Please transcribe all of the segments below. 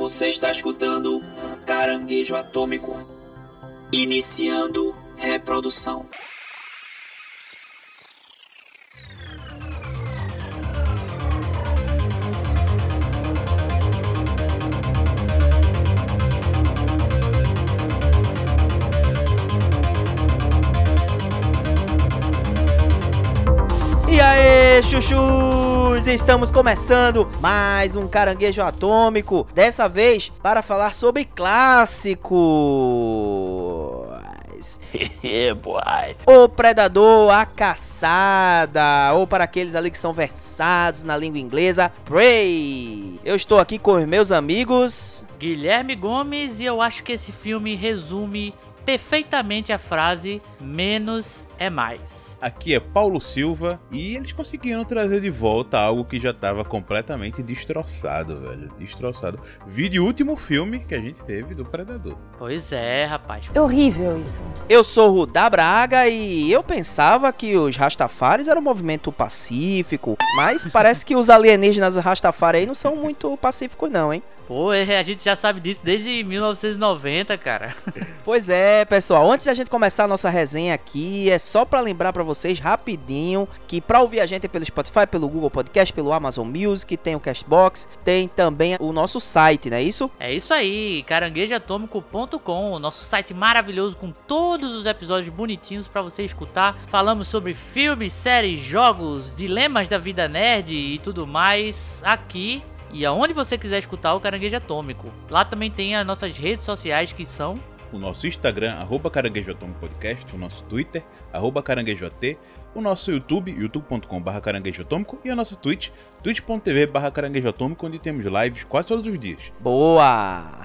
Você está escutando Caranguejo Atômico. Iniciando reprodução. E aí, Estamos começando mais um Caranguejo Atômico, dessa vez para falar sobre clássicos. boy. O Predador, a Caçada, ou para aqueles ali que são versados na língua inglesa, Prey. Eu estou aqui com os meus amigos. Guilherme Gomes e eu acho que esse filme resume perfeitamente a frase menos é mais. Aqui é Paulo Silva e eles conseguiram trazer de volta algo que já estava completamente destroçado, velho. Destroçado. Vídeo último filme que a gente teve do Predador. Pois é, rapaz. É horrível isso. Eu sou o Rudá Braga e eu pensava que os Rastafaris eram um movimento pacífico, mas parece que os alienígenas Rastafari aí não são muito pacíficos não, hein? Pô, é, a gente já sabe disso desde 1990, cara. Pois é, pessoal, antes da gente começar a nossa resenha aqui, é só para lembrar para vocês rapidinho que para ouvir a gente é pelo Spotify, pelo Google Podcast, pelo Amazon Music, tem o Castbox, tem também o nosso site, não é isso? É isso aí, caranguejoatômico.com, o nosso site maravilhoso com todos os episódios bonitinhos para você escutar. Falamos sobre filmes, séries, jogos, dilemas da vida nerd e tudo mais aqui e aonde você quiser escutar o Caranguejo Atômico. Lá também tem as nossas redes sociais que são o nosso Instagram, arroba Caranguejo Atômico Podcast, o nosso Twitter, arroba caranguejoat, o nosso YouTube, youtube.com.br caranguejo atômico e a nossa Twitch, twitch.tv barra caranguejo atômico, onde temos lives quase todos os dias. Boa!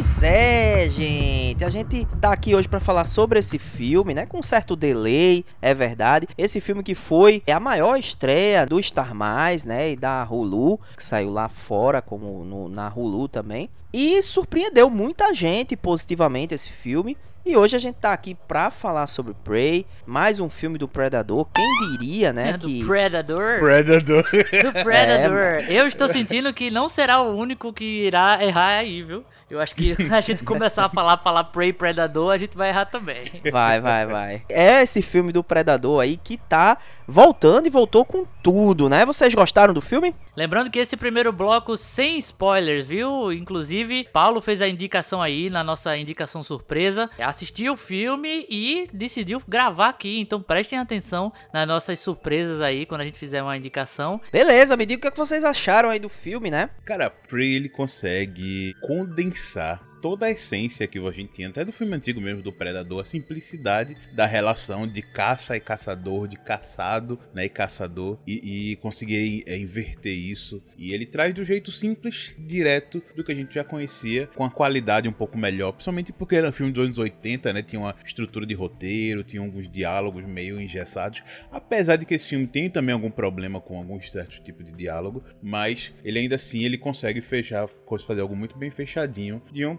Pois é, gente. A gente tá aqui hoje para falar sobre esse filme, né? Com um certo delay, é verdade. Esse filme que foi a maior estreia do Star Mais, né? E da Hulu, que saiu lá fora, como no, na Hulu também. E surpreendeu muita gente positivamente esse filme. E hoje a gente tá aqui pra falar sobre Prey, mais um filme do Predador. Quem diria, né? do que... Predador. Predador. Do Predador. Eu estou sentindo que não será o único que irá errar aí, viu? Eu acho que a gente começar a falar, falar Prey Predador, a gente vai errar também. Vai, vai, vai. É esse filme do Predador aí que tá voltando e voltou com tudo, né? Vocês gostaram do filme? Lembrando que esse primeiro bloco sem spoilers, viu? Inclusive, Paulo fez a indicação aí na nossa indicação surpresa. Assistiu o filme e decidiu gravar aqui. Então prestem atenção nas nossas surpresas aí quando a gente fizer uma indicação. Beleza, me diga o que vocês acharam aí do filme, né? Cara, Prey ele consegue condensar Lisa. Toda a essência que a gente tinha, até do filme antigo mesmo, do Predador, a simplicidade da relação de caça e caçador, de caçado né, e caçador, e, e conseguir é, inverter isso. E ele traz do jeito simples, direto, do que a gente já conhecia, com a qualidade um pouco melhor, principalmente porque era um filme dos anos 80, né? Tinha uma estrutura de roteiro, tinha alguns diálogos meio engessados, apesar de que esse filme tem também algum problema com alguns certos tipos de diálogo, mas ele ainda assim ele consegue fechar, fazer algo muito bem fechadinho de um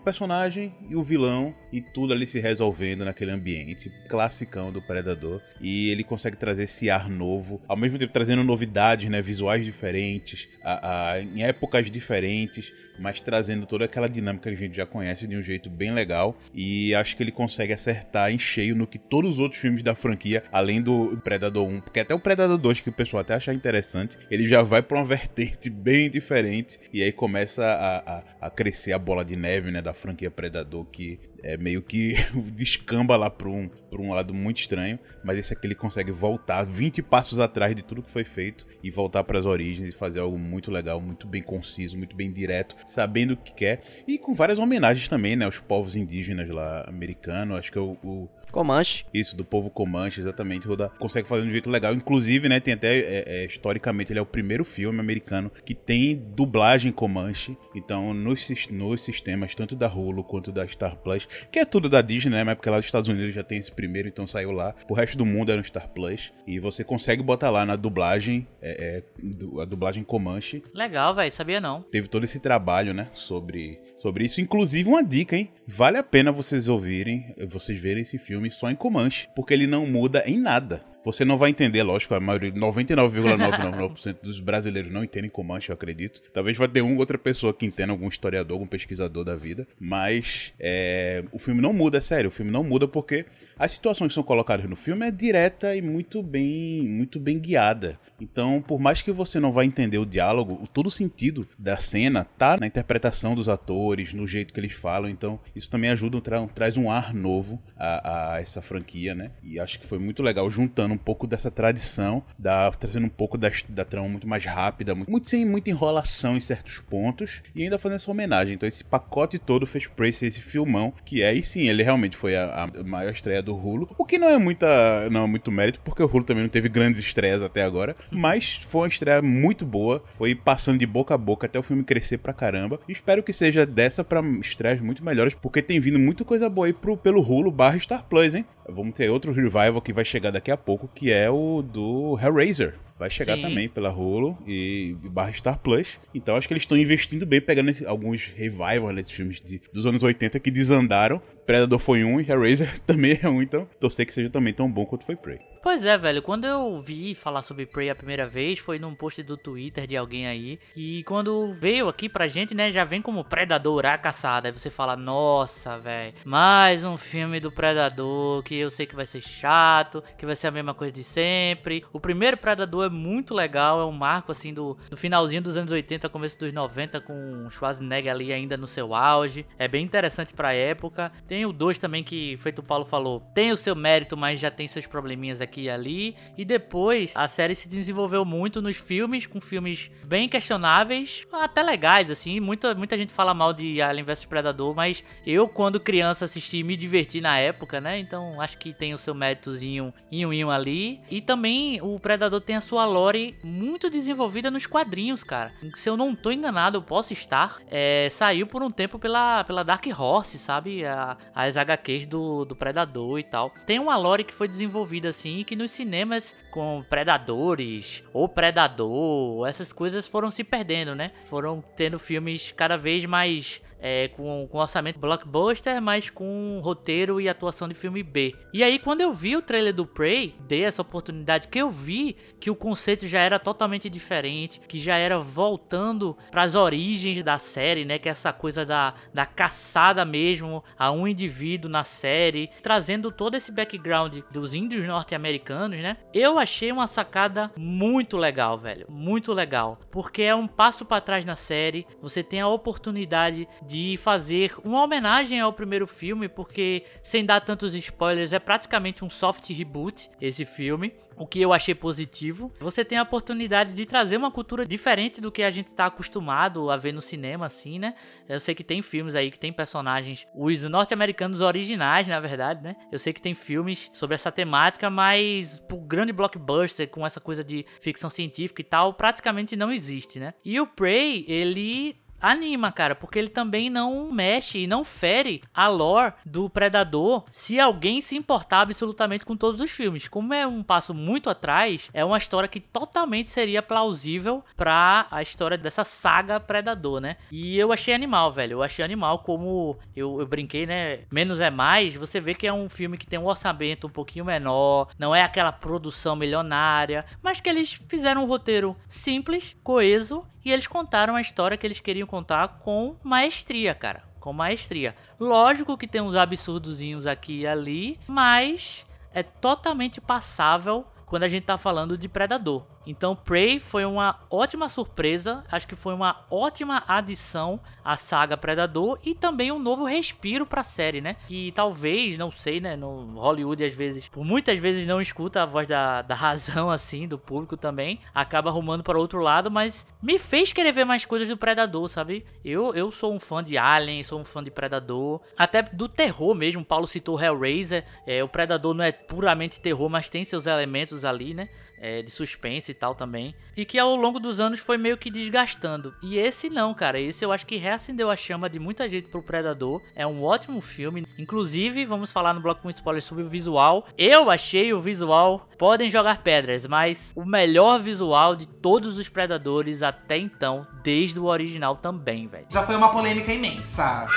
e o vilão e tudo ali se resolvendo naquele ambiente classicão do Predador. E ele consegue trazer esse ar novo, ao mesmo tempo trazendo novidades, né, visuais diferentes, a, a, em épocas diferentes, mas trazendo toda aquela dinâmica que a gente já conhece de um jeito bem legal. E acho que ele consegue acertar em cheio no que todos os outros filmes da franquia, além do Predador 1, porque até o Predador 2, que o pessoal até acha interessante, ele já vai pra uma vertente bem diferente. E aí começa a, a, a crescer a bola de neve, né, da franquia Predador, que é meio que descamba lá para um, pra um lado muito estranho, mas esse aqui ele consegue voltar 20 passos atrás de tudo que foi feito e voltar para as origens e fazer algo muito legal, muito bem conciso, muito bem direto, sabendo o que quer e com várias homenagens também, né, aos povos indígenas lá americanos. Acho que o, o Comanche. Isso, do povo Comanche, exatamente. Roda, consegue fazer de um jeito legal. Inclusive, né, tem até, é, é, historicamente, ele é o primeiro filme americano que tem dublagem Comanche. Então, nos, nos sistemas, tanto da Hulu quanto da Star Plus, que é tudo da Disney, né, mas porque lá nos Estados Unidos já tem esse primeiro, então saiu lá. O resto do mundo é no Star Plus. E você consegue botar lá na dublagem, é, é a dublagem Comanche. Legal, velho, sabia não. Teve todo esse trabalho, né, sobre, sobre isso. Inclusive, uma dica, hein? Vale a pena vocês ouvirem, vocês verem esse filme só em Comanche, porque ele não muda em nada. Você não vai entender, lógico, a maioria, 99,999% dos brasileiros não entendem Comanche, eu acredito. Talvez vai ter uma ou outra pessoa que entenda, algum historiador, algum pesquisador da vida. Mas é, o filme não muda, é sério. O filme não muda porque as situações que são colocadas no filme é direta e muito bem, muito bem guiada. Então, por mais que você não vá entender o diálogo, todo o sentido da cena tá na interpretação dos atores, no jeito que eles falam. Então, isso também ajuda, tra traz um ar novo a, a essa franquia, né? E acho que foi muito legal juntando um pouco dessa tradição, da, trazendo um pouco da, da trama muito mais rápida, muito, muito, sem muita enrolação em certos pontos, e ainda fazendo essa homenagem. Então esse pacote todo fez pra esse, esse filmão, que é, e sim, ele realmente foi a, a, maior estreia do Hulu, o que não é muita, não é muito mérito, porque o Hulu também não teve grandes estreias até agora, mas foi uma estreia muito boa, foi passando de boca a boca até o filme crescer pra caramba, e espero que seja dessa pra estreias muito melhores, porque tem vindo muita coisa boa aí pro, pelo Hulu barra Star Plus, hein? Vamos ter outro revival que vai chegar daqui a pouco, que é o do Hellraiser. Vai chegar Sim. também pela Hulu e, e barra Star Plus. Então acho que eles estão investindo bem, pegando esse, alguns revivals nesses filmes de, dos anos 80 que desandaram. Predador foi um e Hellraiser também é um, então torcer que seja também tão bom quanto foi Prey. Pois é, velho. Quando eu vi falar sobre Prey a primeira vez, foi num post do Twitter de alguém aí. E quando veio aqui pra gente, né, já vem como Predador, a caçada. Aí você fala, nossa, velho, mais um filme do Predador que eu sei que vai ser chato, que vai ser a mesma coisa de sempre. O primeiro Predador é muito legal, é um marco assim do, do finalzinho dos anos 80, começo dos 90, com Schwarzenegger ali ainda no seu auge. É bem interessante pra época. Tem o 2 também que, feito o Paulo falou, tem o seu mérito, mas já tem seus probleminhas aqui e ali. E depois a série se desenvolveu muito nos filmes, com filmes bem questionáveis, até legais, assim. Muita, muita gente fala mal de Alien vs Predador, mas eu, quando criança, assisti me diverti na época, né? Então acho que tem o seu méritozinho inho ali. E também o Predador tem a sua lore muito desenvolvida nos quadrinhos, cara. Se eu não tô enganado, eu posso estar. É, saiu por um tempo pela, pela Dark Horse, sabe? A, as HQs do, do Predador e tal. Tem uma lore que foi desenvolvida assim que nos cinemas com Predadores ou Predador, essas coisas foram se perdendo, né? Foram tendo filmes cada vez mais é, com, com orçamento blockbuster, mas com roteiro e atuação de filme B. E aí, quando eu vi o trailer do Prey, dei essa oportunidade que eu vi que o conceito já era totalmente diferente, que já era voltando para as origens da série, né? Que é essa coisa da, da caçada mesmo a um indivíduo na série, trazendo todo esse background dos índios norte-americanos, né? Eu achei uma sacada muito legal, velho, muito legal, porque é um passo para trás na série. Você tem a oportunidade de fazer uma homenagem ao primeiro filme, porque sem dar tantos spoilers, é praticamente um soft reboot esse filme o que eu achei positivo. Você tem a oportunidade de trazer uma cultura diferente do que a gente está acostumado a ver no cinema, assim, né? Eu sei que tem filmes aí que tem personagens, os norte-americanos originais, na verdade, né? Eu sei que tem filmes sobre essa temática, mas pro grande blockbuster com essa coisa de ficção científica e tal, praticamente não existe, né? E o Prey, ele anima, cara, porque ele também não mexe e não fere a lore do Predador se alguém se importar absolutamente com todos os filmes. Como é um passo muito atrás, é uma história que totalmente seria plausível para a história dessa saga Predador, né? E eu achei animal, velho. Eu achei animal como eu, eu brinquei, né? Menos é mais. Você vê que é um filme que tem um orçamento um pouquinho menor, não é aquela produção milionária, mas que eles fizeram um roteiro simples, coeso e eles contaram a história que eles queriam contar com maestria, cara. Com maestria. Lógico que tem uns absurdozinhos aqui e ali, mas é totalmente passável quando a gente tá falando de Predador. Então Prey foi uma ótima surpresa, acho que foi uma ótima adição à saga Predador e também um novo respiro para a série, né? Que talvez, não sei, né, no Hollywood às vezes, por muitas vezes não escuta a voz da, da razão assim do público também, acaba arrumando para outro lado, mas me fez querer ver mais coisas do Predador, sabe? Eu eu sou um fã de Alien, sou um fã de Predador, até do terror mesmo. Paulo citou Hellraiser, é, o Predador não é puramente terror, mas tem seus elementos ali, né? É, de suspense e tal também. E que ao longo dos anos foi meio que desgastando. E esse não, cara. Esse eu acho que reacendeu a chama de muita gente pro Predador. É um ótimo filme. Inclusive, vamos falar no bloco com spoilers sobre o visual. Eu achei o visual. Podem jogar pedras, mas o melhor visual de todos os Predadores até então, desde o original também, velho. Já foi uma polêmica imensa.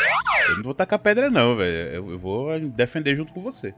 Eu não vou tacar pedra, não, velho. Eu vou defender junto com você.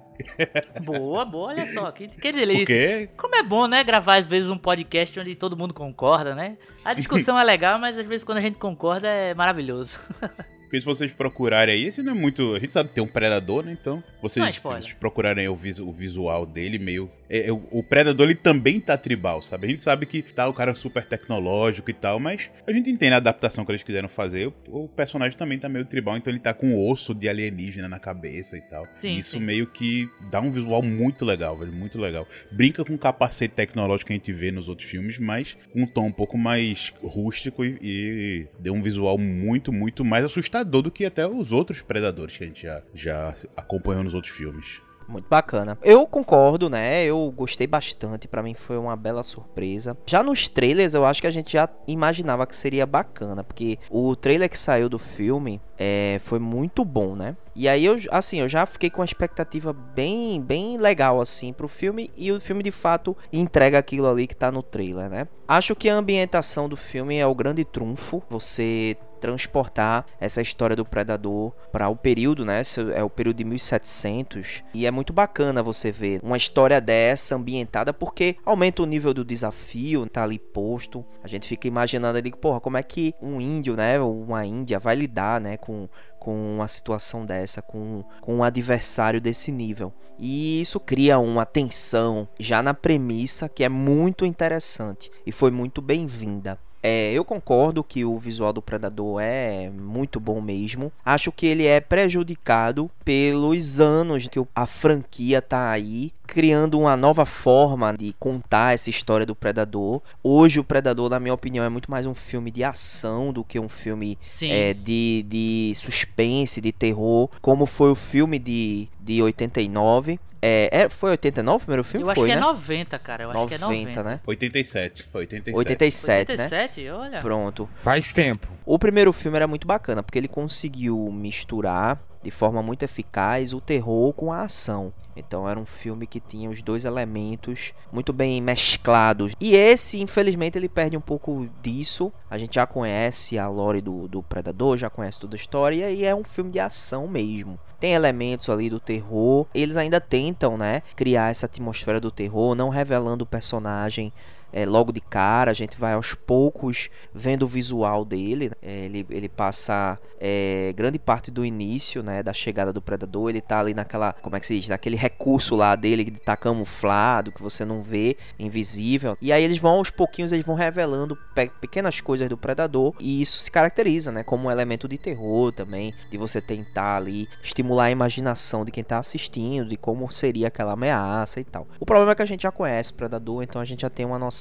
Boa, boa, olha só. Que, que delícia. Como é bom, né, gravar às vezes um podcast onde todo mundo concorda, né? A discussão é legal, mas às vezes quando a gente concorda é maravilhoso. Porque se vocês procurarem aí, esse não é muito. A gente sabe que tem um predador, né? Então, vocês, é se vocês procurarem aí o, visu- o visual dele, meio. é- é o predador ele também tá tribal, sabe? A gente sabe que tá o cara super tecnológico e tal, mas a gente entende a adaptação que eles quiseram fazer. O, o personagem também tá meio tribal, então ele tá com osso de alienígena na cabeça e tal. Sim, e isso sim. meio que dá um visual muito legal, velho. Muito legal. Brinca com o capacete tecnológico que a gente vê nos outros filmes, mas com um tom um pouco mais rústico e, e deu um visual muito, muito mais assustador do que até os outros predadores que a gente já, já acompanhou nos outros filmes. Muito bacana. Eu concordo, né? Eu gostei bastante. Pra mim foi uma bela surpresa. Já nos trailers, eu acho que a gente já imaginava que seria bacana, porque o trailer que saiu do filme é, foi muito bom, né? E aí eu, assim, eu já fiquei com uma expectativa bem, bem legal assim pro filme e o filme de fato entrega aquilo ali que tá no trailer, né? Acho que a ambientação do filme é o grande trunfo. Você transportar essa história do predador para o período, né? É o período de 1700 e é muito bacana você ver uma história dessa ambientada porque aumenta o nível do desafio, tá ali posto. A gente fica imaginando ali, porra, como é que um índio, né, uma índia vai lidar, né, com com uma situação dessa, com, com um adversário desse nível. E isso cria uma tensão já na premissa que é muito interessante e foi muito bem-vinda. É, eu concordo que o visual do Predador é muito bom mesmo. Acho que ele é prejudicado pelos anos que a franquia tá aí criando uma nova forma de contar essa história do Predador. Hoje o Predador, na minha opinião, é muito mais um filme de ação do que um filme é, de, de suspense, de terror, como foi o filme de, de 89. É, é, foi 89 o primeiro filme? eu acho foi, que é né? 90, cara. Eu acho que é 90. né? 87. 87. 87, né? 87, olha. Pronto. Faz tempo. O primeiro filme era muito bacana, porque ele conseguiu misturar de forma muito eficaz o terror com a ação. Então era um filme que tinha os dois elementos muito bem mesclados. E esse, infelizmente, ele perde um pouco disso. A gente já conhece a lore do, do Predador, já conhece toda a história, e é um filme de ação mesmo. Tem elementos ali do terror. Eles ainda tentam, né, criar essa atmosfera do terror, não revelando o personagem é, logo de cara, a gente vai aos poucos vendo o visual dele. É, ele, ele passa é, grande parte do início, né, da chegada do predador. Ele tá ali naquela, como é que se diz, naquele recurso lá dele que tá camuflado, que você não vê, invisível. E aí eles vão aos pouquinhos, eles vão revelando pe- pequenas coisas do predador e isso se caracteriza, né, como um elemento de terror também, de você tentar ali estimular a imaginação de quem tá assistindo, de como seria aquela ameaça e tal. O problema é que a gente já conhece o predador, então a gente já tem uma noção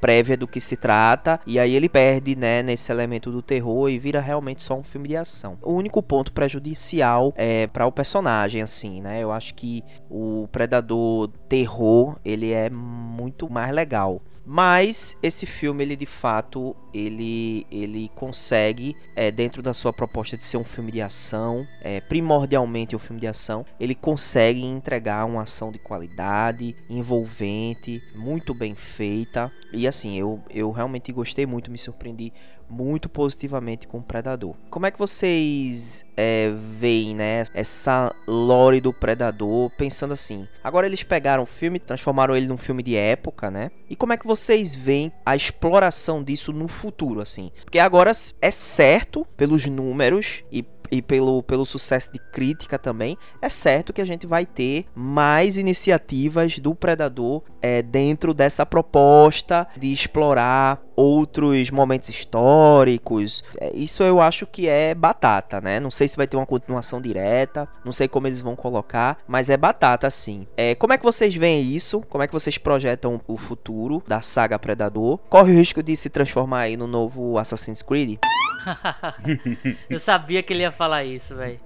prévia do que se trata e aí ele perde, né, nesse elemento do terror e vira realmente só um filme de ação. O único ponto prejudicial é para o personagem assim, né? Eu acho que o predador terror, ele é muito mais legal. Mas esse filme, ele de fato, ele, ele consegue, é, dentro da sua proposta de ser um filme de ação, é, primordialmente um filme de ação, ele consegue entregar uma ação de qualidade, envolvente, muito bem feita. E assim, eu, eu realmente gostei muito, me surpreendi muito positivamente com o Predador. Como é que vocês é, veem, né, essa lore do Predador, pensando assim? Agora eles pegaram o filme, transformaram ele num filme de época, né? E como é que vocês veem a exploração disso no futuro, assim? Porque agora é certo, pelos números e e pelo, pelo sucesso de crítica também, é certo que a gente vai ter mais iniciativas do Predador é, dentro dessa proposta de explorar outros momentos históricos. É, isso eu acho que é batata, né? Não sei se vai ter uma continuação direta, não sei como eles vão colocar, mas é batata sim. É, como é que vocês veem isso? Como é que vocês projetam o futuro da saga Predador? Corre o risco de se transformar aí no novo Assassin's Creed? eu sabia que ele ia falar isso, velho.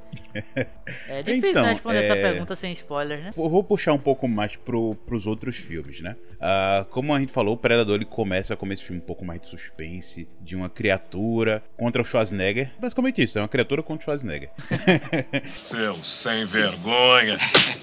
É difícil Então, responder é- essa pergunta sem spoilers, né? Vou vou puxar um pouco mais pro, pros outros filmes, né? Ah, como a gente falou, o Predador ele começa com esse filme um pouco mais de suspense, de uma criatura contra o Schwarzenegger. Basicamente isso, é uma criatura contra o Schwarzenegger. Seu sem vergonha.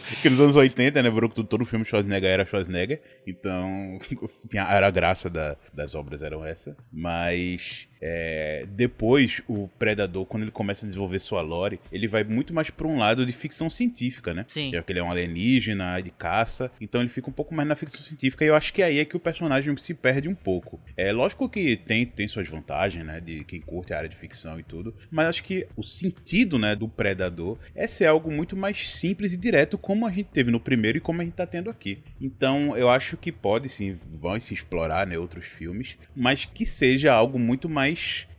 Porque nos anos 80, né, Bruno, todo filme de Schwarzenegger era Schwarzenegger. Então, tinha, era a graça da- das obras eram essa. Mas é, depois, o Predador, quando ele começa a desenvolver sua lore, ele vai muito mais pra um lado de ficção científica, né? Sim. Já que ele é um alienígena, de caça. Então ele fica um pouco mais na ficção científica. E eu acho que aí é que o personagem se perde um pouco. É lógico que tem, tem suas vantagens, né? De quem curte a área de ficção e tudo. Mas acho que o sentido, né, do Predador é ser algo muito mais simples e direto, como a gente teve no primeiro e como a gente tá tendo aqui. Então eu acho que pode sim, vão se explorar, né, outros filmes, mas que seja algo muito mais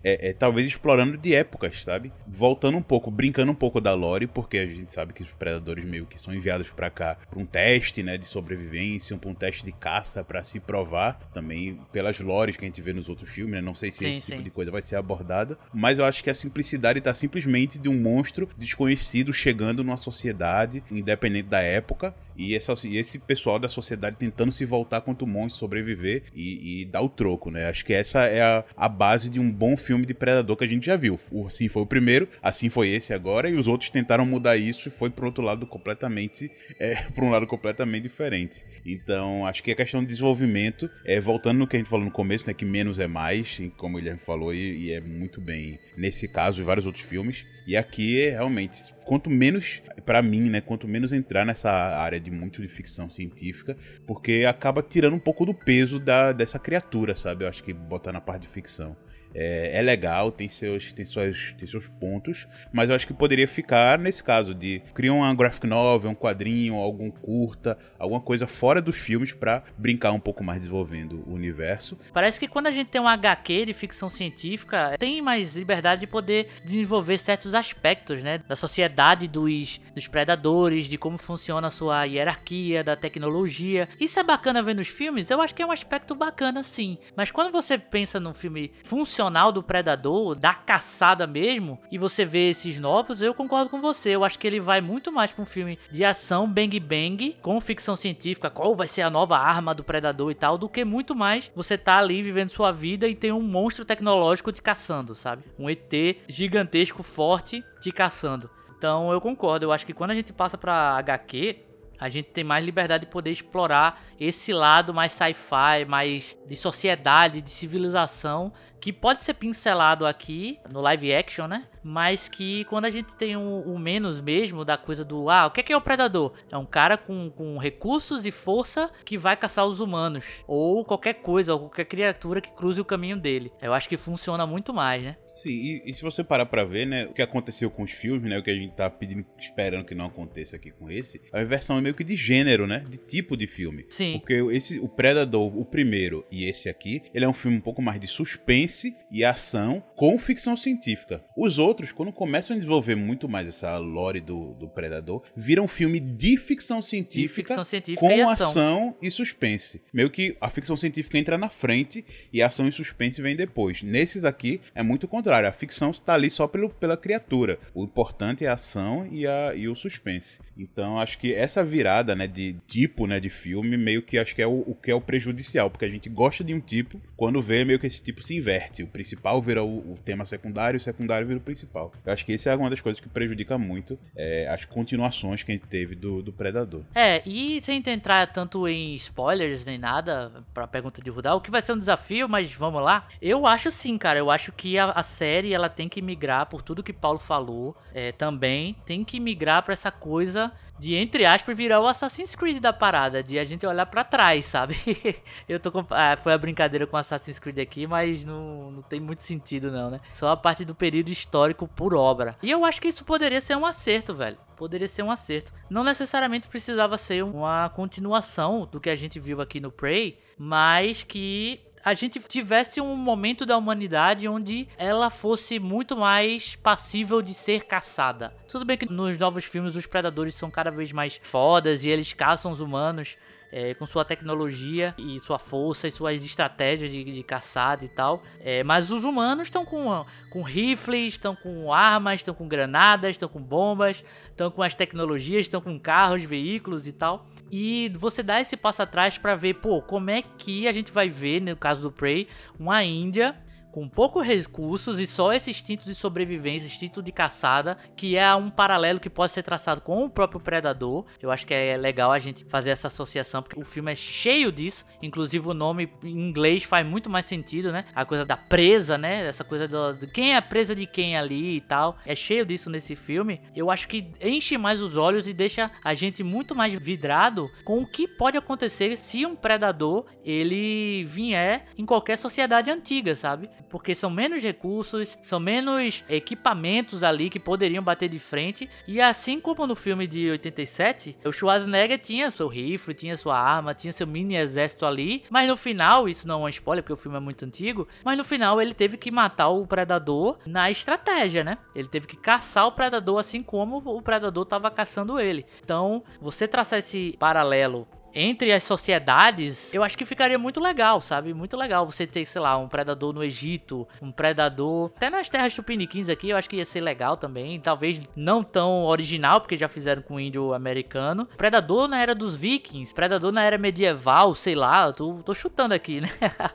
é, é, talvez explorando de épocas, sabe? Voltando um pouco, brincando um pouco da lore, porque a gente sabe que os predadores meio que são enviados pra cá pra um teste, né, de sobrevivência, pra um teste de caça pra se provar, também pelas lores que a gente vê nos outros filmes, né? Não sei se Sim, esse sim. tipo de coisa vai ser abordada, mas eu acho que a simplicidade tá simplesmente de um monstro desconhecido chegando numa sociedade, independente da época, e, essa, e esse pessoal da sociedade tentando se voltar contra o monstro, sobreviver e, e dar o troco, né? Acho que essa é a, a base de um bom filme de Predador que a gente já viu. O Assim foi o primeiro, assim foi esse agora, e os outros tentaram mudar isso e foi pro outro lado completamente. É, pra um lado completamente diferente. Então, acho que a questão de desenvolvimento, é, voltando no que a gente falou no começo, né? Que menos é mais, como ele falou, e, e é muito bem nesse caso e vários outros filmes. E aqui, é, realmente, quanto menos, pra mim, né? Quanto menos entrar nessa área de muito de ficção científica, porque acaba tirando um pouco do peso da, dessa criatura, sabe? Eu acho que botar na parte de ficção. É, é legal, tem seus, tem, suas, tem seus pontos, mas eu acho que poderia ficar nesse caso de criar uma graphic novel, um quadrinho, algum curta, alguma coisa fora dos filmes pra brincar um pouco mais desenvolvendo o universo. Parece que quando a gente tem um HQ de ficção científica, tem mais liberdade de poder desenvolver certos aspectos, né? Da sociedade dos, dos predadores, de como funciona a sua hierarquia, da tecnologia. Isso é bacana ver nos filmes? Eu acho que é um aspecto bacana, sim. Mas quando você pensa num filme funcional do predador, da caçada mesmo, e você vê esses novos, eu concordo com você. Eu acho que ele vai muito mais pra um filme de ação, bang bang, com ficção científica, qual vai ser a nova arma do predador e tal, do que muito mais você tá ali vivendo sua vida e tem um monstro tecnológico te caçando, sabe? Um ET gigantesco, forte, te caçando. Então eu concordo, eu acho que quando a gente passa pra HQ, a gente tem mais liberdade de poder explorar esse lado mais sci-fi, mais de sociedade, de civilização, que pode ser pincelado aqui no live action, né? Mas que quando a gente tem o um, um menos mesmo da coisa do ah, o que é, que é o predador? É um cara com, com recursos e força que vai caçar os humanos. Ou qualquer coisa, ou qualquer criatura que cruze o caminho dele. Eu acho que funciona muito mais, né? Sim, e, e se você parar pra ver, né, o que aconteceu com os filmes, né, o que a gente tá pedindo, esperando que não aconteça aqui com esse, a inversão é meio que de gênero, né, de tipo de filme. Sim. Porque esse, o Predador, o primeiro e esse aqui, ele é um filme um pouco mais de suspense e ação com ficção científica. Os outros, quando começam a desenvolver muito mais essa lore do, do Predador, viram um filme de ficção científica, ficção científica com e ação. ação e suspense. Meio que a ficção científica entra na frente e a ação e suspense vem depois. Nesses aqui é muito o contrário. A ficção está ali só pelo, pela criatura. O importante é a ação e, a, e o suspense. Então acho que essa virada, né, de tipo, né, de filme, meio que acho que é o, o que é o prejudicial, porque a gente gosta de um tipo, quando vê meio que esse tipo se inverte. O principal vira o, o tema secundário, o secundário vira o principal. Eu acho que essa é uma das coisas que prejudica muito é, as continuações que a gente teve do, do Predador. É, e sem entrar tanto em spoilers nem nada, pra pergunta de Rudal, o que vai ser um desafio, mas vamos lá. Eu acho sim, cara, eu acho que a, a série ela tem que migrar por tudo que Paulo falou, é, também tem que migrar pra essa coisa de, entre aspas, virar o Assassin's Creed da parada, de a gente olhar pra trás, sabe? Eu tô ah, foi a brincadeira com Assassin's Creed aqui, mas não, não tem muito sentido não, né? Só a parte do período histórico por obra. E eu acho que isso poderia ser um acerto, velho poderia ser um acerto. Não necessariamente precisava ser uma continuação do que a gente viu aqui no Prey, mas que a gente tivesse um momento da humanidade onde ela fosse muito mais passível de ser caçada. Tudo bem que nos novos filmes os predadores são cada vez mais fodas e eles caçam os humanos, é, com sua tecnologia e sua força e suas estratégias de, de caçada e tal. É, mas os humanos estão com, com rifles, estão com armas, estão com granadas, estão com bombas, estão com as tecnologias, estão com carros, veículos e tal. E você dá esse passo atrás para ver, pô, como é que a gente vai ver, no caso do Prey, uma Índia com poucos recursos e só esse instinto de sobrevivência, instinto de caçada, que é um paralelo que pode ser traçado com o próprio Predador. Eu acho que é legal a gente fazer essa associação, porque o filme é cheio disso. Inclusive o nome em inglês faz muito mais sentido, né? A coisa da presa, né? Essa coisa do, de quem é presa de quem ali e tal. É cheio disso nesse filme. Eu acho que enche mais os olhos e deixa a gente muito mais vidrado com o que pode acontecer se um predador ele vier em qualquer sociedade antiga, sabe? Porque são menos recursos, são menos equipamentos ali que poderiam bater de frente. E assim como no filme de 87, o Schwarzenegger tinha seu rifle, tinha sua arma, tinha seu mini exército ali, mas no final, isso não é um spoiler porque o filme é muito antigo, mas no final ele teve que matar o predador na estratégia, né? Ele teve que caçar o predador assim como o predador estava caçando ele. Então, você traçar esse paralelo entre as sociedades, eu acho que ficaria muito legal, sabe? Muito legal você ter, sei lá, um predador no Egito, um predador até nas terras tupiniquins aqui, eu acho que ia ser legal também. Talvez não tão original, porque já fizeram com o índio americano. Predador na era dos vikings, predador na era medieval, sei lá, tô, tô chutando aqui, né?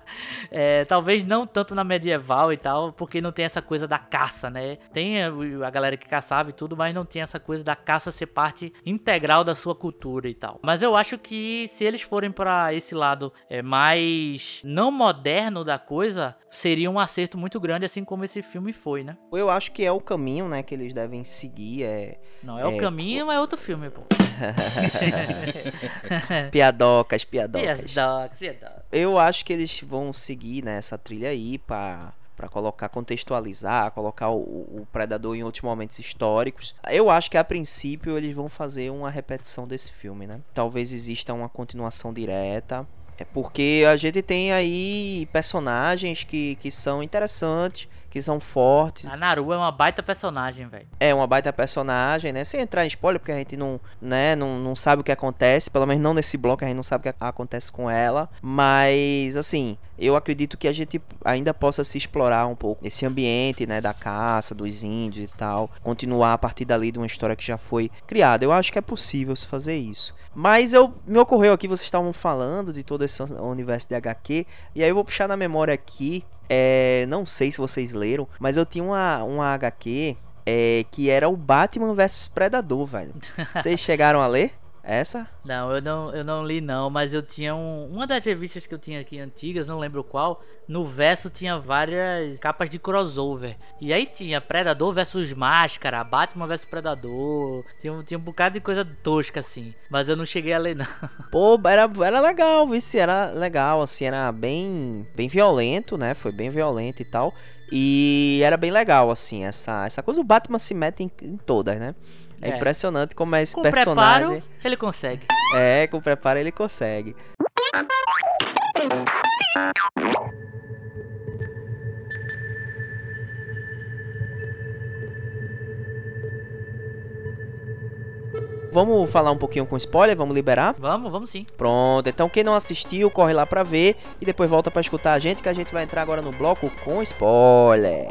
é, talvez não tanto na medieval e tal, porque não tem essa coisa da caça, né? Tem a galera que caçava e tudo, mas não tem essa coisa da caça ser parte integral da sua cultura e tal. Mas eu acho que se eles forem para esse lado é, mais não moderno da coisa, seria um acerto muito grande, assim como esse filme foi, né? Eu acho que é o caminho, né, que eles devem seguir. É, não, é, é o caminho, é outro filme, pô. piadocas, piadocas. Piadocas, piadocas. Eu acho que eles vão seguir nessa né, trilha aí para para colocar, contextualizar, colocar o, o, Predador em outros momentos históricos. Eu acho que a princípio eles vão fazer uma repetição desse filme, né? Talvez exista uma continuação direta. É porque a gente tem aí personagens que, que são interessantes, que são fortes. A Naru é uma baita personagem, velho. É uma baita personagem, né? Sem entrar em spoiler, porque a gente não, né, não, não sabe o que acontece, pelo menos não nesse bloco a gente não sabe o que acontece com ela, mas assim, eu acredito que a gente ainda possa se explorar um pouco esse ambiente, né, da caça, dos índios e tal, continuar a partir dali de uma história que já foi criada. Eu acho que é possível se fazer isso. Mas eu me ocorreu aqui, vocês estavam falando de todo esse universo de HQ, e aí eu vou puxar na memória aqui é, não sei se vocês leram, mas eu tinha uma, uma HQ é, que era o Batman vs Predador, velho. Vocês chegaram a ler? Essa? Não, eu não, eu não li não, mas eu tinha um, uma das revistas que eu tinha aqui antigas, não lembro qual. No verso tinha várias capas de crossover. E aí tinha Predador versus Máscara, Batman versus Predador. Tinha, tinha um bocado de coisa tosca assim, mas eu não cheguei a ler não. Pô, era, era legal, vice, era legal, assim, era bem, bem violento, né? Foi bem violento e tal. E era bem legal, assim, essa, essa coisa. O Batman se mete em, em todas, né? É, é, impressionante como é esse com personagem. Preparo, ele consegue. É, com preparo ele consegue. Vamos falar um pouquinho com spoiler? Vamos liberar? Vamos, vamos sim. Pronto, então quem não assistiu, corre lá pra ver e depois volta pra escutar a gente, que a gente vai entrar agora no bloco com spoiler.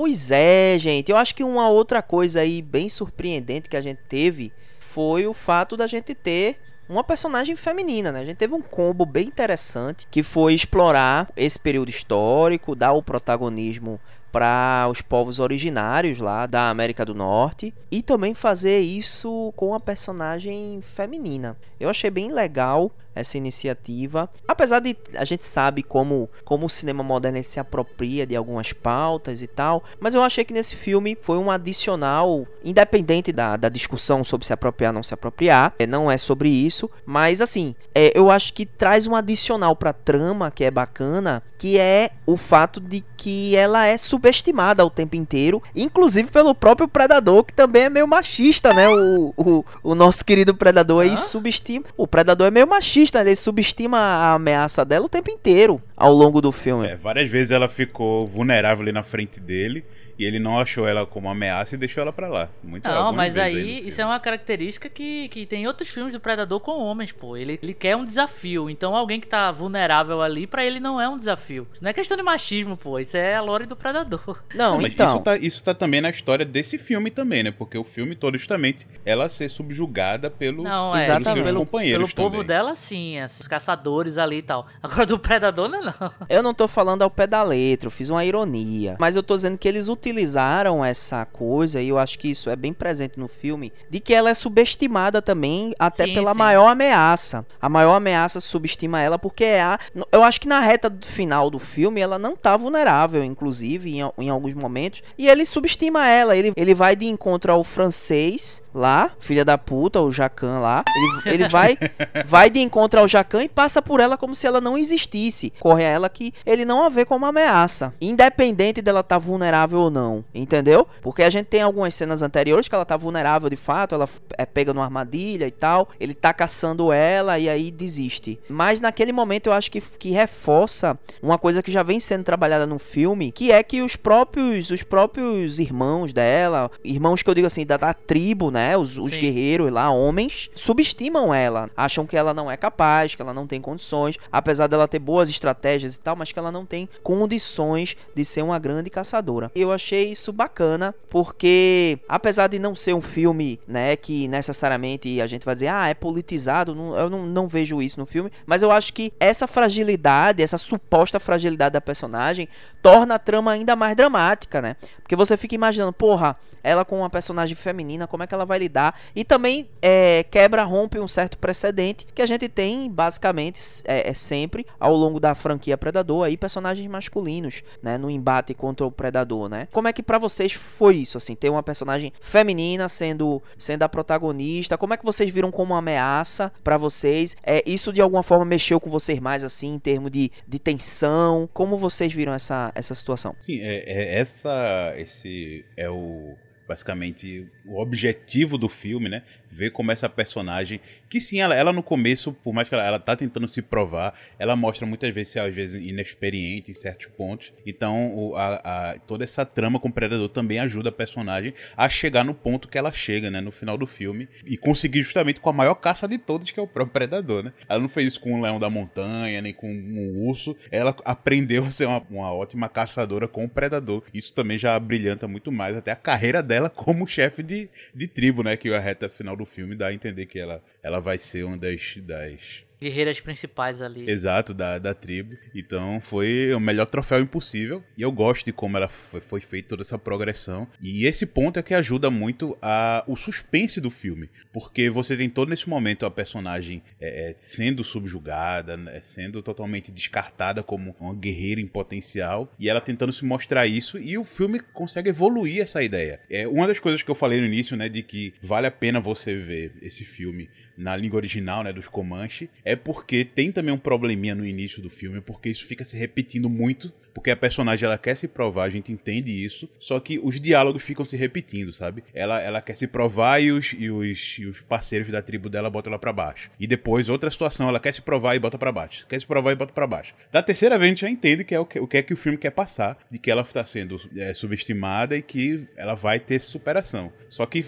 Pois é, gente. Eu acho que uma outra coisa aí bem surpreendente que a gente teve foi o fato da gente ter uma personagem feminina, né? A gente teve um combo bem interessante que foi explorar esse período histórico, dar o protagonismo para os povos originários lá da América do Norte e também fazer isso com a personagem feminina. Eu achei bem legal essa iniciativa. Apesar de a gente sabe como, como o cinema moderno se apropria de algumas pautas e tal, mas eu achei que nesse filme foi um adicional, independente da, da discussão sobre se apropriar ou não se apropriar, é, não é sobre isso, mas assim, é, eu acho que traz um adicional pra trama que é bacana, que é o fato de que ela é subestimada o tempo inteiro, inclusive pelo próprio Predador, que também é meio machista, né? O, o, o nosso querido Predador aí subestima. O Predador é meio machista, ele subestima a ameaça dela o tempo inteiro ao longo do filme. É, várias vezes ela ficou vulnerável ali na frente dele. E ele não achou ela como ameaça e deixou ela pra lá. Muito Não, mas vezes aí no isso é uma característica que, que tem em outros filmes do Predador com homens, pô. Ele, ele quer um desafio. Então alguém que tá vulnerável ali, pra ele não é um desafio. Isso não é questão de machismo, pô. Isso é a lore do Predador. Não, Não, mas então. isso, tá, isso tá também na história desse filme também, né? Porque o filme todo, justamente, ela ser subjugada pelo, Não, pelos é. Exatamente. seus Pelo, companheiros pelo povo também. dela, sim. Os caçadores ali e tal. Agora do Predador, não, é não. Eu não tô falando ao pé da letra, eu fiz uma ironia. Mas eu tô dizendo que eles utilizaram essa coisa, e eu acho que isso é bem presente no filme, de que ela é subestimada também, até Sim, pela sim. maior ameaça. A maior ameaça subestima ela porque é a. Eu acho que na reta do final do filme ela não tá vulnerável, inclusive, em, em alguns momentos. E ele subestima ela. Ele, ele vai de encontro ao francês lá, filha da puta, o Jacan lá. Ele, ele vai, vai de encontro ao Jacan e passa por ela como se ela não existisse. Corre a ela que ele não a vê como ameaça. Independente dela estar vulnerável ou não. Entendeu? Porque a gente tem algumas cenas anteriores que ela tá vulnerável de fato. Ela é pega numa armadilha e tal. Ele tá caçando ela e aí desiste. Mas naquele momento eu acho que, que reforça uma coisa que já vem sendo trabalhada no filme. Que é que os próprios, os próprios irmãos dela, irmãos que eu digo assim, da, da tribo, né? Os, os guerreiros lá, homens, subestimam ela. Acham que ela não é capaz, que ela não tem condições. Apesar dela ter boas estratégias e tal, mas que ela não tem condições de ser uma grande caçadora. Eu achei isso bacana, porque apesar de não ser um filme, né, que necessariamente a gente vai dizer, ah, é politizado, não- eu não, não vejo isso no filme, mas eu acho que essa fragilidade, essa suposta fragilidade da personagem, torna a trama ainda mais dramática, né? Porque você fica imaginando, porra, ela com uma personagem feminina, como é que ela vai lidar? E também é, quebra, rompe um certo precedente que a gente tem basicamente é, é sempre ao longo da franquia Predador aí personagens masculinos, né, no embate contra o Predador, né? Como é que pra vocês foi isso assim, ter uma personagem feminina sendo sendo a protagonista? Como é que vocês viram como uma ameaça pra vocês? É, isso de alguma forma mexeu com vocês mais assim em termos de, de tensão? Como vocês viram essa essa situação? Sim, é, é essa, esse é o basicamente o objetivo do filme, né? Ver como essa personagem, que sim, ela, ela no começo, por mais que ela, ela tá tentando se provar, ela mostra muitas vezes ser às vezes inexperiente em certos pontos. Então, o, a, a- toda essa trama com o Predador também ajuda a personagem a chegar no ponto que ela chega, né? No final do filme e conseguir justamente com a maior caça de todos, que é o próprio Predador, né? Ela não fez isso com o Leão da Montanha, nem com um urso. Ela aprendeu a ser uma, uma ótima caçadora com o Predador. Isso também já brilhanta muito mais até a carreira dela como chefe de, de tribo, né? Que a reta final do filme dá a entender que ela, ela vai ser uma das, das Guerreiras principais ali. Exato, da, da tribo. Então foi o melhor troféu impossível. E eu gosto de como ela foi, foi feita toda essa progressão. E esse ponto é que ajuda muito a, o suspense do filme. Porque você tem todo nesse momento a personagem é, é, sendo subjugada, né, sendo totalmente descartada como uma guerreira em potencial. E ela tentando se mostrar isso. E o filme consegue evoluir essa ideia. É uma das coisas que eu falei no início, né? De que vale a pena você ver esse filme na língua original, né, dos Comanche, é porque tem também um probleminha no início do filme, porque isso fica se repetindo muito, porque a personagem ela quer se provar, a gente entende isso, só que os diálogos ficam se repetindo, sabe? Ela, ela quer se provar e os, e, os, e os parceiros da tribo dela botam ela pra baixo. E depois, outra situação, ela quer se provar e bota pra baixo. Quer se provar e bota pra baixo. Da terceira vez, a gente já entende que é o que, o que é que o filme quer passar, de que ela está sendo é, subestimada e que ela vai ter superação. Só que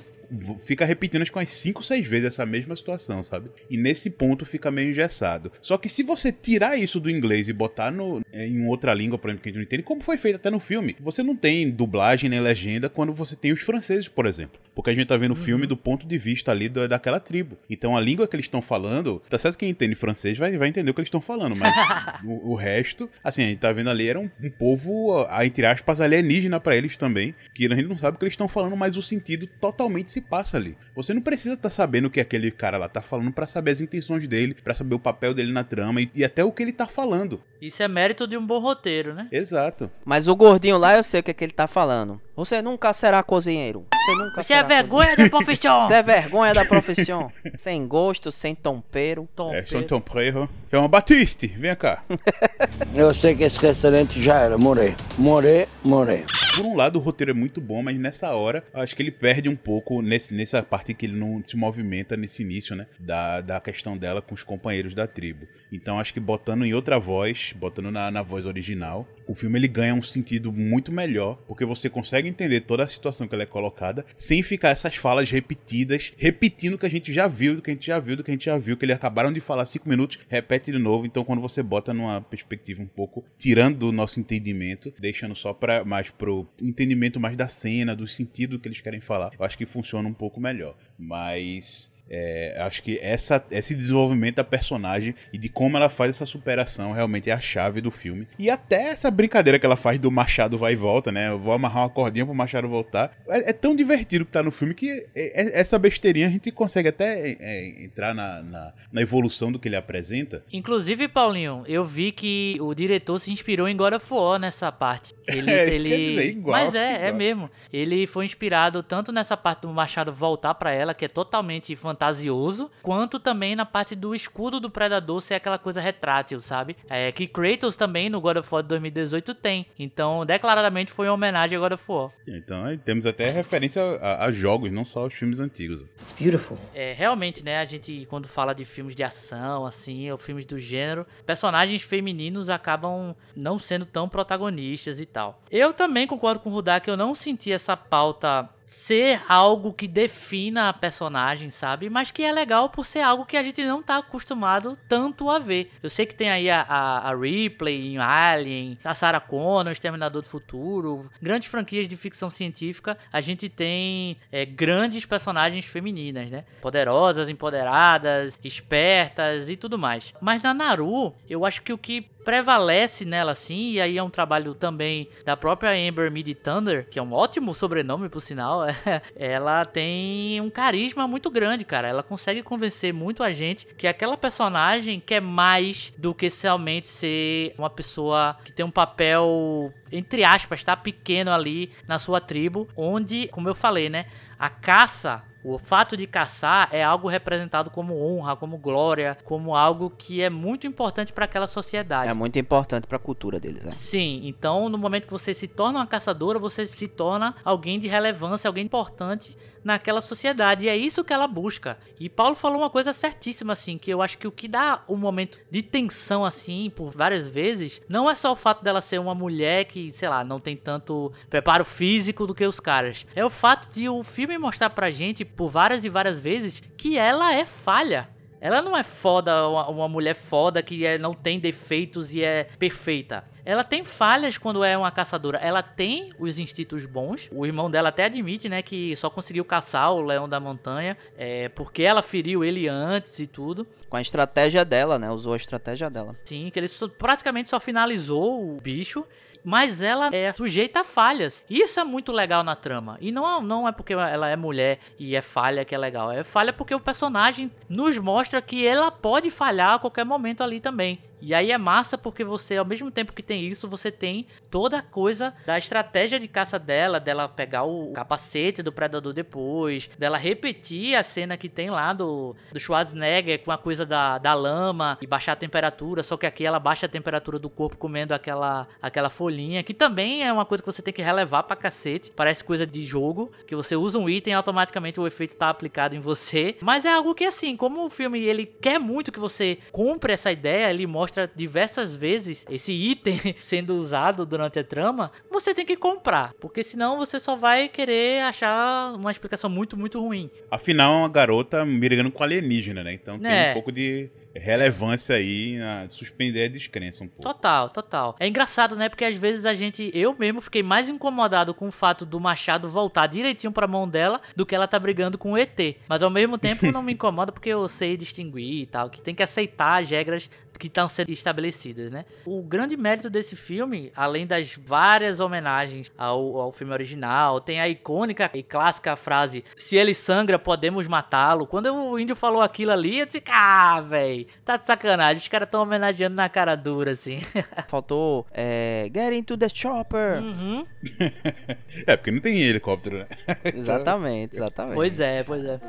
fica repetindo acho que umas 5, 6 vezes essa mesma situação, sabe? E nesse ponto fica meio engessado. Só que se você tirar isso do inglês e botar no, em outra língua, por exemplo, que não entende, como foi feito até no filme, você não tem dublagem nem legenda quando você tem os franceses, por exemplo. Porque a gente tá vendo o filme do ponto de vista ali da, daquela tribo. Então a língua que eles estão falando, tá certo que quem entende francês vai, vai entender o que eles estão falando, mas o, o resto, assim, a gente tá vendo ali, era um, um povo, a- entre aspas, alienígena pra eles também, que a gente não sabe o que eles estão falando, mas o sentido totalmente se passa ali. Você não precisa estar sabendo o que aquele cara lá tá falando pra saber as intenções dele, pra saber o papel dele na trama e, e até o que ele tá falando. Isso é mérito de um bom roteiro, né? Exato. Mas o gordinho lá, eu sei o que, é que ele tá falando. Você nunca será cozinheiro. Você nunca Você é será vergonha da profissão. Você é vergonha da profissão. sem gosto, sem tompeiro. Tom É, Tom Preiro. Chama Batiste, vem cá. Eu sei que esse restaurante já era, morei. Morei, morei. Por um lado, o roteiro é muito bom, mas nessa hora, eu acho que ele perde um pouco nesse, nessa parte que ele não se movimenta nesse início, né? Da, da questão dela com os companheiros da tribo. Então, acho que botando em outra voz, botando na, na voz original, o filme ele ganha um sentido muito melhor, porque você consegue entender toda a situação que ela é colocada, sem ficar essas falas repetidas, repetindo o que a gente já viu, do que a gente já viu, do que a gente já viu, que eles acabaram de falar cinco minutos, repete de novo. Então, quando você bota numa perspectiva um pouco, tirando do nosso entendimento, deixando só para mais pro entendimento mais da cena, do sentido que eles querem falar, eu acho que funciona um pouco melhor. Mas é, acho que essa, esse desenvolvimento da personagem e de como ela faz essa superação realmente é a chave do filme. E até essa brincadeira que ela faz do Machado vai e volta, né? Eu vou amarrar uma cordinha pro Machado voltar. É, é tão divertido que tá no filme que é- é- essa besteirinha a gente consegue até é, entrar na, na, na evolução do que ele apresenta. Inclusive, Paulinho, eu vi que o diretor se inspirou em God of War nessa parte. Ele, É, ele... quer dizer, igual, Mas é, é igual. mesmo. Ele foi inspirado tanto nessa parte do Machado voltar pra ela, que é totalmente fantasioso, quanto também na parte do escudo do Predador ser aquela coisa retrátil, sabe? É, que Kratos também no God of War de 2018 tem. Então, declaradamente foi uma homenagem a God of War. Então aí temos até referência a, a jogos, não só aos filmes antigos. It's beautiful. É, realmente, né, a gente quando fala de filmes de ação, assim, ou filmes do gênero, personagens femininos acabam não sendo tão protagonistas e tal. Eu também concordo com o Rudá que eu não senti essa pauta ser algo que defina a personagem, sabe? Mas que é legal por ser algo que a gente não tá acostumado tanto a ver. Eu sei que tem aí a, a, a Ripley em Alien, a Sarah Connor, Exterminador do Futuro, grandes franquias de ficção científica. A gente tem é, grandes personagens femininas, né? Poderosas, empoderadas, espertas e tudo mais. Mas na Naru, eu acho que o que prevalece nela assim, e aí é um trabalho também da própria Amber Mid Thunder, que é um ótimo sobrenome por sinal, é, ela tem um carisma muito grande, cara. Ela consegue convencer muito a gente que aquela personagem quer mais do que somente ser uma pessoa que tem um papel entre aspas, tá pequeno ali na sua tribo, onde, como eu falei, né, a caça o fato de caçar é algo representado como honra, como glória, como algo que é muito importante para aquela sociedade. É muito importante pra cultura deles, né? Sim, então no momento que você se torna uma caçadora, você se torna alguém de relevância, alguém importante naquela sociedade. E é isso que ela busca. E Paulo falou uma coisa certíssima, assim, que eu acho que o que dá um momento de tensão, assim, por várias vezes, não é só o fato dela ser uma mulher que, sei lá, não tem tanto preparo físico do que os caras. É o fato de o filme mostrar pra gente, por várias e várias vezes, que ela é falha. Ela não é foda, uma, mulher foda que é- não tem defeitos e é perfeita. Ela tem falhas quando é uma caçadora. Ela tem os instintos bons. O irmão dela até admite, né, que só conseguiu caçar o leão da montanha é, porque ela feriu ele antes e tudo. Com a estratégia dela, né? Usou a estratégia dela. Sim, que ele só- praticamente só finalizou o bicho. Mas ela é sujeita a falhas. Isso é muito legal na trama. E não, não é porque ela é mulher e é falha que é legal. É falha porque o personagem nos mostra que ela pode falhar a qualquer momento ali também. E aí é massa porque você, ao mesmo tempo que tem isso, você tem toda a coisa da estratégia de caça dela, dela pegar o capacete do predador depois, dela repetir a cena que tem lá do, do Schwarzenegger com a coisa da, da lama e baixar a temperatura, só que aqui ela baixa a temperatura do corpo comendo aquela, aquela folhinha, que também é uma coisa que você tem que relevar pra cacete, parece coisa de jogo, que você usa um item e automaticamente o efeito tá aplicado em você, mas é algo que assim, como o filme ele quer muito que você compre essa ideia, ele mostra diversas vezes esse item sendo usado durante a trama, você tem que comprar, porque senão você só vai querer achar uma explicação muito, muito ruim. Afinal, é uma garota brigando com alienígena, né? Então tem É. um pouco de, relevância aí na suspender a descrença um pouco. Total, total. É engraçado, né? Porque às vezes a gente, eu mesmo fiquei mais incomodado com o fato do Machado voltar direitinho pra mão dela do que ela tá brigando com o ET. Mas ao mesmo tempo não me incomoda porque eu sei distinguir e tal, que tem que aceitar as regras que estão sendo estabelecidas, né? O grande mérito desse filme, além das várias homenagens ao, ao filme original, tem a icônica e clássica frase: Se ele sangra, podemos matá-lo. Quando o índio falou aquilo ali, eu disse: Ah, véi, tá de sacanagem. Os caras estão homenageando na cara dura, assim. Faltou é, Get into the chopper. Uhum. é, porque não tem helicóptero, né? Exatamente, exatamente. Pois é, pois é.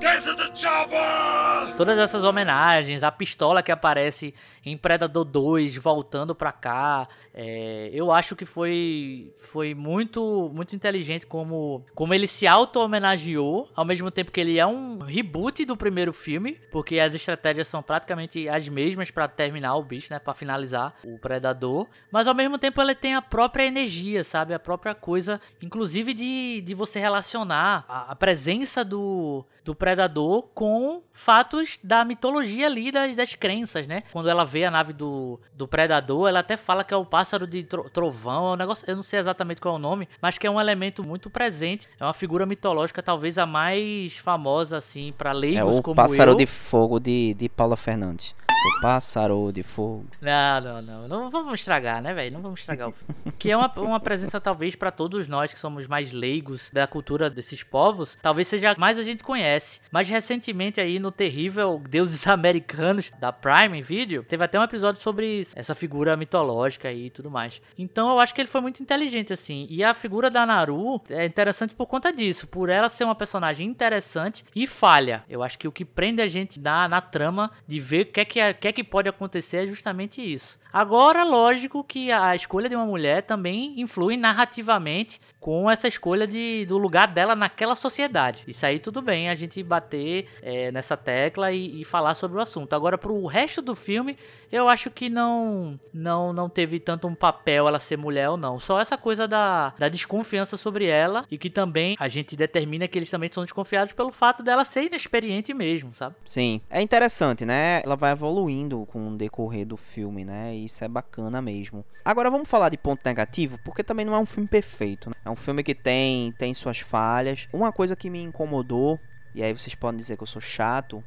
Todas essas homenagens, a pistola que aparece em Predador 2 voltando pra cá, é, eu acho que foi, foi muito, muito inteligente como, como ele se auto-homenageou, ao mesmo tempo que ele é um reboot do primeiro filme, porque as estratégias são praticamente as mesmas para terminar o bicho, né, para finalizar o Predador, mas ao mesmo tempo ele tem a própria energia, sabe, a própria coisa, inclusive de, de você relacionar a, a presença do, do Predador com fatos da mitologia ali, das, das crenças, né, quando ela vê a nave do, do Predador, ela até fala que é o pássaro de tro trovão, é um negócio, eu não sei exatamente qual é o nome, mas que é um elemento muito presente, é uma figura mitológica talvez a mais famosa assim para leigos é o como pássaro eu. de fogo de, de Paula Fernandes. Sou pássaro de fogo. Não, não, não, não vamos estragar, né, velho? Não vamos estragar o que é uma, uma presença talvez para todos nós que somos mais leigos da cultura desses povos, talvez seja mais a gente conhece. Mas recentemente aí no terrível Deuses Americanos da Prime Video, teve até um episódio sobre isso, essa figura mitológica e tudo mais. Então eu acho que ele foi muito inteligente assim. E a figura da Naru é interessante por conta disso, por ela ser uma personagem interessante e falha. Eu acho que o que prende a gente na, na trama de ver o que é que, o que é que pode acontecer é justamente isso. Agora, lógico que a escolha de uma mulher também influi narrativamente com essa escolha de, do lugar dela naquela sociedade. Isso aí tudo bem, a gente bater é, nessa tecla e, e, falar sobre o assunto. Agora, pro resto do filme, eu acho que não não não teve tanto um papel ela ser mulher ou não. Só essa coisa da, da desconfiança sobre ela e que também a gente determina que eles também são desconfiados pelo fato dela ser inexperiente mesmo, sabe? Sim, é interessante, né? Ela vai evoluindo com o decorrer do filme, né? E isso é bacana mesmo. Agora vamos falar de ponto negativo, porque também não é um filme perfeito, né? É um filme que tem tem suas falhas. Uma coisa que me incomodou, e aí vocês podem dizer que eu sou chato,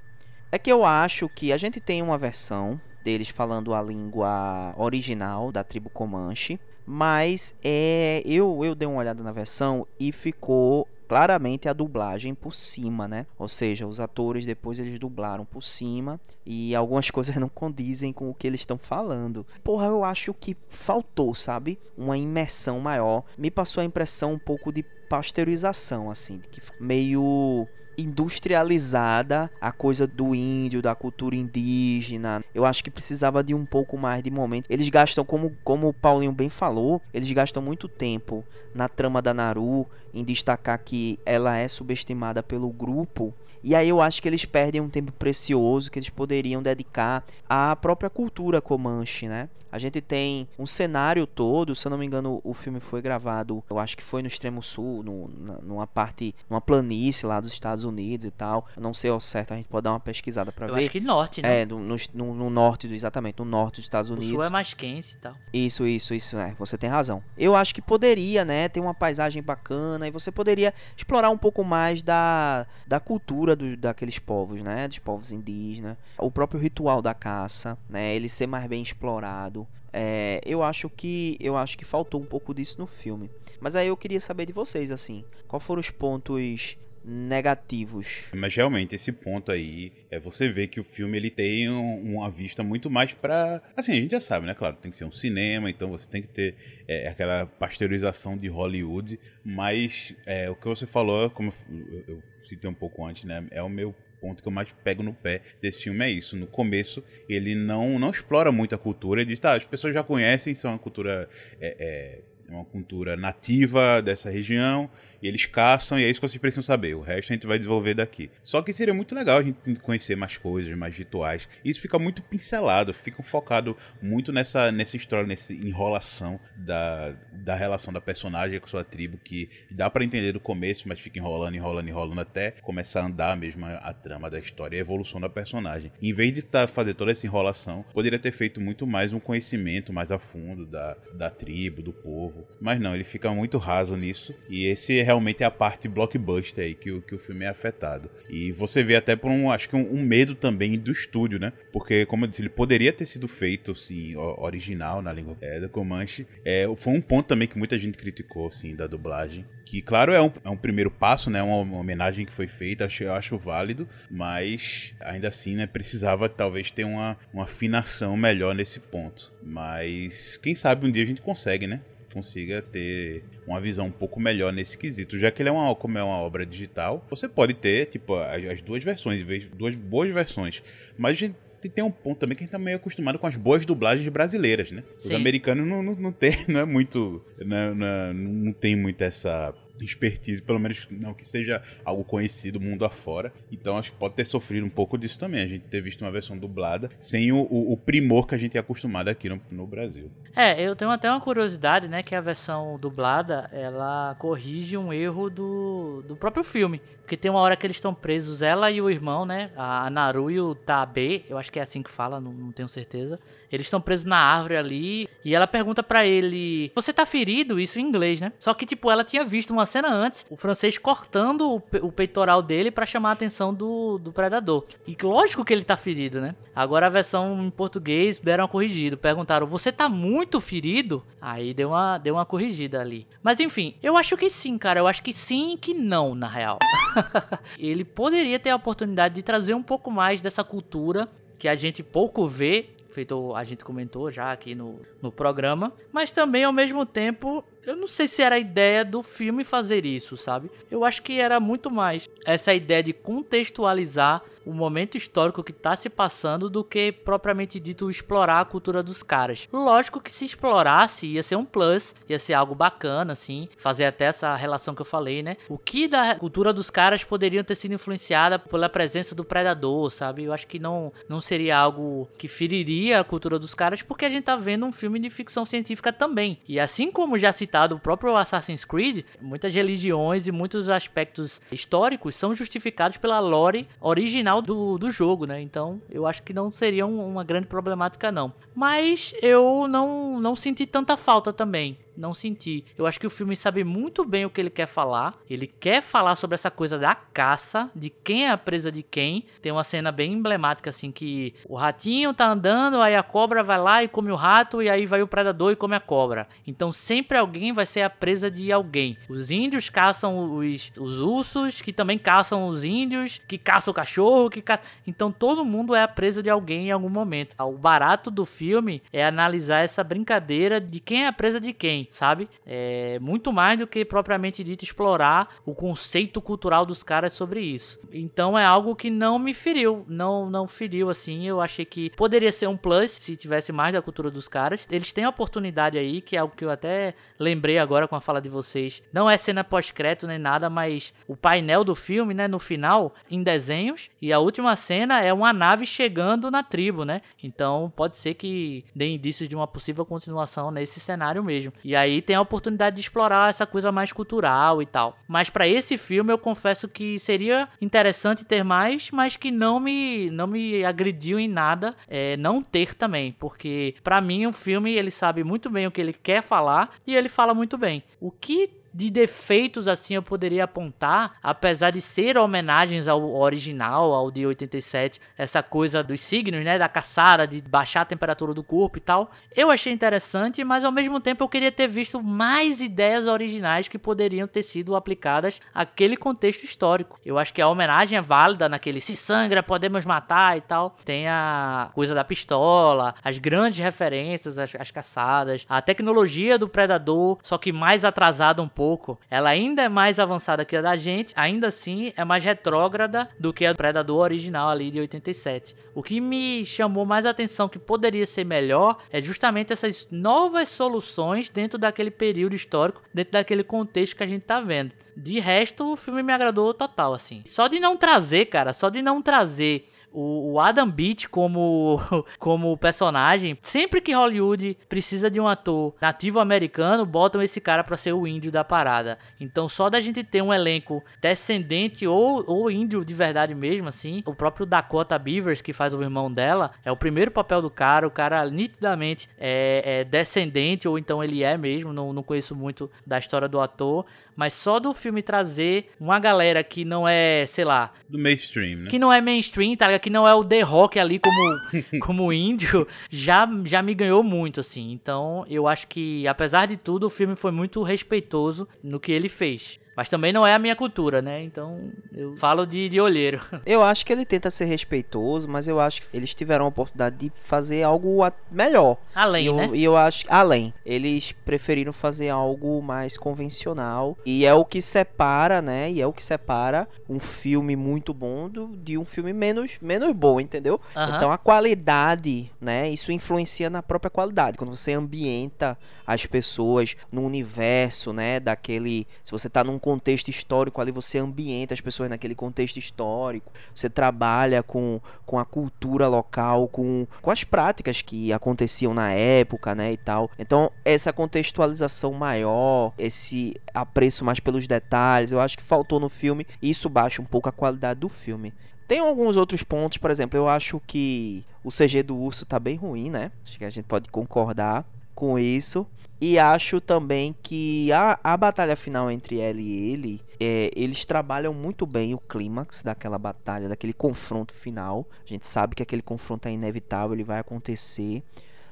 é que eu acho que a gente tem uma versão deles falando a língua original da tribo Comanche, mas é eu eu dei uma olhada na versão e ficou claramente a dublagem por cima, né? Ou seja, os atores depois eles dublaram por cima e algumas coisas não condizem com o que eles estão falando. Porra, eu acho que faltou, sabe? Uma imersão maior. Me passou a impressão um pouco de pasteurização, assim, que meio industrializada a coisa do índio, da cultura indígena. Eu acho que precisava de um pouco mais de momento. Eles gastam, como, como o Paulinho bem falou, eles gastam muito tempo na trama da Naru, em destacar que ela é subestimada pelo grupo. E aí eu acho que eles perdem um tempo precioso que eles poderiam dedicar à própria cultura comanche, né? A gente tem um cenário todo, se eu não me engano, o filme foi gravado, eu acho que foi no extremo sul, no, numa parte, numa planície lá dos Estados Unidos e tal. Não sei ao certo, a gente pode dar uma pesquisada para ver. Eu acho que norte, né? É, no, no, no, norte, exatamente, no norte dos Estados Unidos. O sul é mais quente e tal. Isso, isso, isso, é, você tem razão. Eu acho que poderia, né, ter uma paisagem bacana e você poderia explorar um pouco mais da, da cultura do, daqueles povos, né, dos povos indígenas. O próprio ritual da caça, né, ele ser mais bem explorado. É, eu acho que eu acho que faltou um pouco disso no filme. Mas aí eu queria saber de vocês assim, qual foram os pontos negativos. Mas realmente esse ponto aí é você vê que o filme ele tem um, uma vista muito mais para assim a gente já sabe né claro tem que ser um cinema então você tem que ter é, aquela pasteurização de Hollywood mas é, o que você falou como eu, eu citei um pouco antes né é o meu ponto que eu mais pego no pé desse filme é isso. No começo, ele não, não explora muito a cultura. Ele diz, tá, as pessoas já conhecem, são uma cultura é, é, uma cultura nativa dessa região, e eles caçam, e é isso que vocês precisam saber. O resto a gente vai desenvolver daqui. Só que seria muito legal a gente conhecer mais coisas, mais rituais. Isso fica muito pincelado, fica focado muito nessa, nessa história, nessa enrolação da, da relação da personagem com sua tribo, que dá para entender do começo, mas fica enrolando, enrolando, enrolando até começar a andar mesmo a, a trama da história, a evolução da personagem. Em vez de tá, fazer toda essa enrolação, poderia ter feito muito mais um conhecimento mais a fundo da, da tribo, do povo. Mas não, ele fica muito raso nisso. E esse é realmente é a parte blockbuster aí que o, que o filme é afetado. E você vê até por um, acho que um, um medo também do estúdio, né? Porque, como eu disse, ele poderia ter sido feito, assim, original na língua é, da Comanche. É, foi um ponto também que muita gente criticou, assim, da dublagem. Que, claro, é um, é um primeiro passo, né? Uma, uma homenagem que foi feita, acho, eu acho válido. Mas, ainda assim, né? Precisava, talvez, ter uma, uma afinação melhor nesse ponto. Mas, quem sabe um dia a gente consegue, né? Consiga ter uma visão um pouco melhor nesse quesito. Já que ele é uma, como é uma obra digital, você pode ter, tipo, as, as duas versões, duas boas versões. Mas a gente tem um ponto também que a gente tá meio acostumado com as boas dublagens brasileiras, né? Os Sim. americanos não, não, não tem, não é muito. Não, não, não tem muito essa expertise, pelo menos não que seja algo conhecido mundo afora. Então acho que pode ter sofrido um pouco disso também. A gente ter visto uma versão dublada sem o, o, o primor que a gente é acostumado aqui no, no, Brasil. É, eu tenho até uma curiosidade, né? Que a versão dublada ela corrige um erro do, do próprio filme. Porque tem uma hora que eles estão presos, ela e o irmão, né? A Naru e o Tabe, eu acho que é assim que fala, não, não tenho certeza. Eles estão presos na árvore ali e ela pergunta para ele: Você tá ferido? Isso em inglês, né? Só que, tipo, ela tinha visto uma cena antes, o francês cortando o, pe o peitoral dele para chamar a atenção do, do predador. E lógico que ele tá ferido, né? Agora a versão em português deram uma corrigida. Perguntaram: Você tá muito ferido? Aí deu uma, deu uma corrigida ali. Mas enfim, eu acho que sim, cara. Eu acho que sim e que não, na real. ele poderia ter a oportunidade de trazer um pouco mais dessa cultura que a gente pouco vê feito a gente comentou já aqui no, no programa, mas também ao mesmo tempo eu não sei se era a ideia do filme fazer isso, sabe? Eu acho que era muito mais essa ideia de contextualizar o momento histórico que está se passando do que propriamente dito explorar a cultura dos caras. Lógico que se explorasse ia ser um plus, ia ser algo bacana, assim, fazer até essa relação que eu falei, né? O que da cultura dos caras poderiam ter sido influenciada pela presença do predador, sabe? Eu acho que não, não seria algo que feriria a cultura dos caras, porque a gente tá vendo um filme de ficção científica também. E assim como já citado o próprio Assassin's Creed, muitas religiões e muitos aspectos históricos são justificados pela lore original do, do jogo, né? Então eu acho que não seria um, uma grande problemática, não. Mas eu não, não senti tanta falta também não senti. Eu acho que o filme sabe muito bem o que ele quer falar. Ele quer falar sobre essa coisa da caça, de quem é a presa de quem. Tem uma cena bem emblemática assim que o ratinho tá andando, aí a cobra vai lá e come o rato e aí vai o predador e come a cobra. Então sempre alguém vai ser a presa de alguém. Os índios caçam os, os ursos, que também caçam os índios, que caçam o cachorro, que caça... Então todo mundo é a presa de alguém em algum momento. O barato do filme é analisar essa brincadeira de quem é a presa de quem sabe? É muito mais do que propriamente dito explorar o conceito cultural dos caras sobre isso. Então é algo que não me feriu, não não feriu assim. Eu achei que poderia ser um plus se tivesse mais da cultura dos caras. Eles têm a oportunidade aí, que é algo que eu até lembrei agora com a fala de vocês. Não é cena pós-crédito nem nada, mas o painel do filme, né, no final, em desenhos, e a última cena é uma nave chegando na tribo, né? Então pode ser que dê indícios de uma possível continuação nesse cenário mesmo. E e aí tem a oportunidade de explorar essa coisa mais cultural e tal. Mas para esse filme eu confesso que seria interessante ter mais, mas que não me não me agrediu em nada é, não ter também, porque para mim o filme ele sabe muito bem o que ele quer falar e ele fala muito bem. O que de defeitos assim eu poderia apontar, apesar de ser homenagens ao original, ao de 87, essa coisa dos signos, né, da caçada, de baixar a temperatura do corpo e tal. Eu achei interessante, mas ao mesmo tempo eu queria ter visto mais ideias originais que poderiam ter sido aplicadas àquele contexto histórico. Eu acho que a homenagem é válida naquele se sangra, podemos matar e tal. Tem a coisa da pistola, as grandes referências, as, as caçadas, a tecnologia do predador, só que mais atrasada um pouco pouco, ela ainda é mais avançada que a da gente, ainda assim é mais retrógrada do que a do Predador original ali de 87. O que me chamou mais atenção que poderia ser melhor é justamente essas novas soluções dentro daquele período histórico, dentro daquele contexto que a gente tá vendo. De resto, o filme me agradou total, assim. Só de não trazer, cara, só de não trazer o, Adam Beach como, como personagem. Sempre que Hollywood precisa de um ator nativo americano, botam esse cara pra ser o índio da parada. Então, só da gente ter um elenco descendente ou, ou índio de verdade mesmo, assim. O próprio Dakota Beavers, que faz o irmão dela, é o primeiro papel do cara. O cara nitidamente é, é descendente, ou então ele é mesmo. Não, não conheço muito da história do ator mas só do filme trazer uma galera que não é, sei lá. Do mainstream, né? Que não é mainstream, tá ligado? Que não é o The Rock ali como, como índio, já, já me ganhou muito, assim. Então, eu acho que, apesar de tudo, o filme foi muito respeitoso no que ele fez. Mas também não é a minha cultura, né? Então eu falo de, de olheiro. Eu acho que ele tenta ser respeitoso, mas eu acho que eles tiveram a oportunidade de fazer algo melhor. Além, e eu, né? E eu acho além. Eles preferiram fazer algo mais convencional. E é o que separa, né? E é o que separa um filme muito bom do, de um filme menos, menos bom, entendeu? Aham. Então a qualidade, né? Isso influencia na própria qualidade. Quando você ambienta as pessoas no universo, né? Daquele. Se você tá num contexto histórico ali, você ambienta as pessoas naquele contexto histórico. Você trabalha com, com a cultura local, com, com as práticas que aconteciam na época, né? E tal. Então, essa contextualização maior, esse apreço mais pelos detalhes, eu acho que faltou no filme. E isso baixa um pouco a qualidade do filme. Tem alguns outros pontos, por exemplo, eu acho que o CG do urso tá bem ruim, né? Acho que a gente pode concordar com isso. E acho também que a, a batalha final entre ela e ele, é, eles trabalham muito bem o clímax daquela batalha, daquele confronto final. A gente sabe que aquele confronto é inevitável, ele vai acontecer.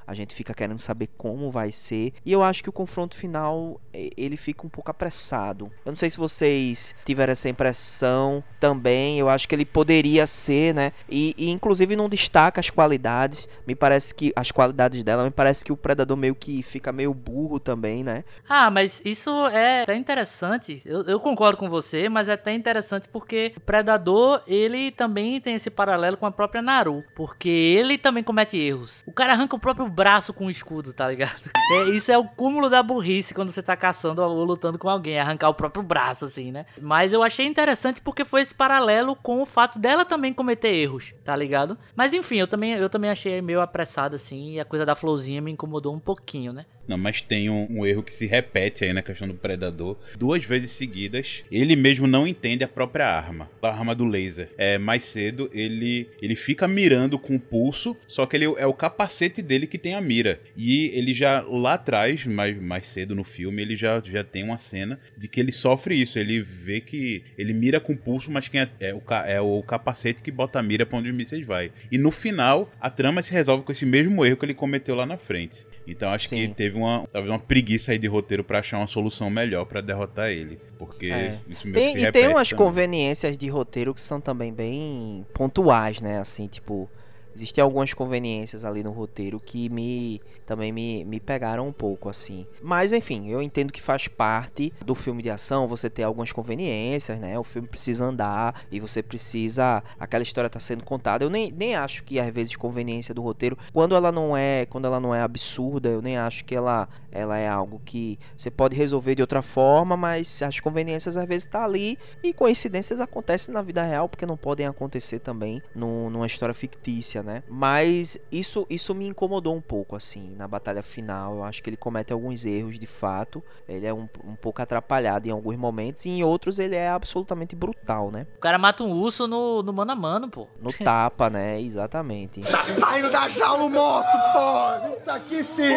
A gente fica querendo saber como vai ser. E eu acho que o confronto final ele fica um pouco apressado. Eu não sei se vocês tiveram essa impressão também. Eu acho que ele poderia ser, né? E, e inclusive não destaca as qualidades. Me parece que as qualidades dela. Me parece que o predador meio que fica meio burro também, né? Ah, mas isso é até interessante. Eu, eu concordo com você, mas é até interessante porque o Predador, ele também tem esse paralelo com a própria Naru. Porque ele também comete erros. O cara arranca o próprio braço com o escudo, tá ligado? É, isso é o cúmulo da burrice quando você tá caçando ou lutando com alguém. Arrancar o próprio braço, assim, né? Mas eu achei interessante porque foi esse paralelo com o fato dela também cometer erros, tá ligado? Mas enfim, eu também, eu também achei meio apressado, assim. E a coisa da florzinha me incomodou um pouquinho, né? Não, mas tem um, um erro que se repete aí na questão do predador. Duas vezes seguidas, ele mesmo não entende a própria arma. A arma do laser. É, mais cedo, ele, ele fica mirando com o pulso, só que ele é o capacete dele que tem a mira. E ele já, lá atrás, mais, mais cedo no filme, ele já, já tem uma cena de que ele sofre isso. Ele vê que ele mira com pulso, mas quem é, é, o, é o capacete que bota a mira pra onde os mísseis vai. E no final, a trama se resolve com esse mesmo erro que ele cometeu lá na frente. Então acho Sim. que teve uma, talvez uma preguiça aí de roteiro pra achar uma solução melhor pra derrotar ele. Porque É. isso meio Tem, que se e tem umas também. conveniências de roteiro que são também bem pontuais, né? Assim, tipo, existem algumas conveniências ali no roteiro que me também me, me pegaram um pouco, assim. Mas enfim, eu entendo que faz parte do filme de ação você ter algumas conveniências, né? O filme precisa andar e você precisa. Aquela história tá sendo contada. Eu nem, nem acho que às vezes conveniência do roteiro, quando ela não é. Quando ela não é absurda, eu nem acho que ela, ela é algo que você pode resolver de outra forma, mas as conveniências às vezes tá ali e coincidências acontecem na vida real porque não podem acontecer também num- numa história fictícia, né? Mas isso isso me incomodou um pouco assim na batalha final. Eu acho que ele comete alguns erros de fato. Ele é um, um pouco atrapalhado em alguns momentos e em outros ele é absolutamente brutal, né? O cara mata um urso no, no mano a mano, pô. No tapa, né? Exatamente. Saindo da jaula o monstro, pô! Isso aqui sim!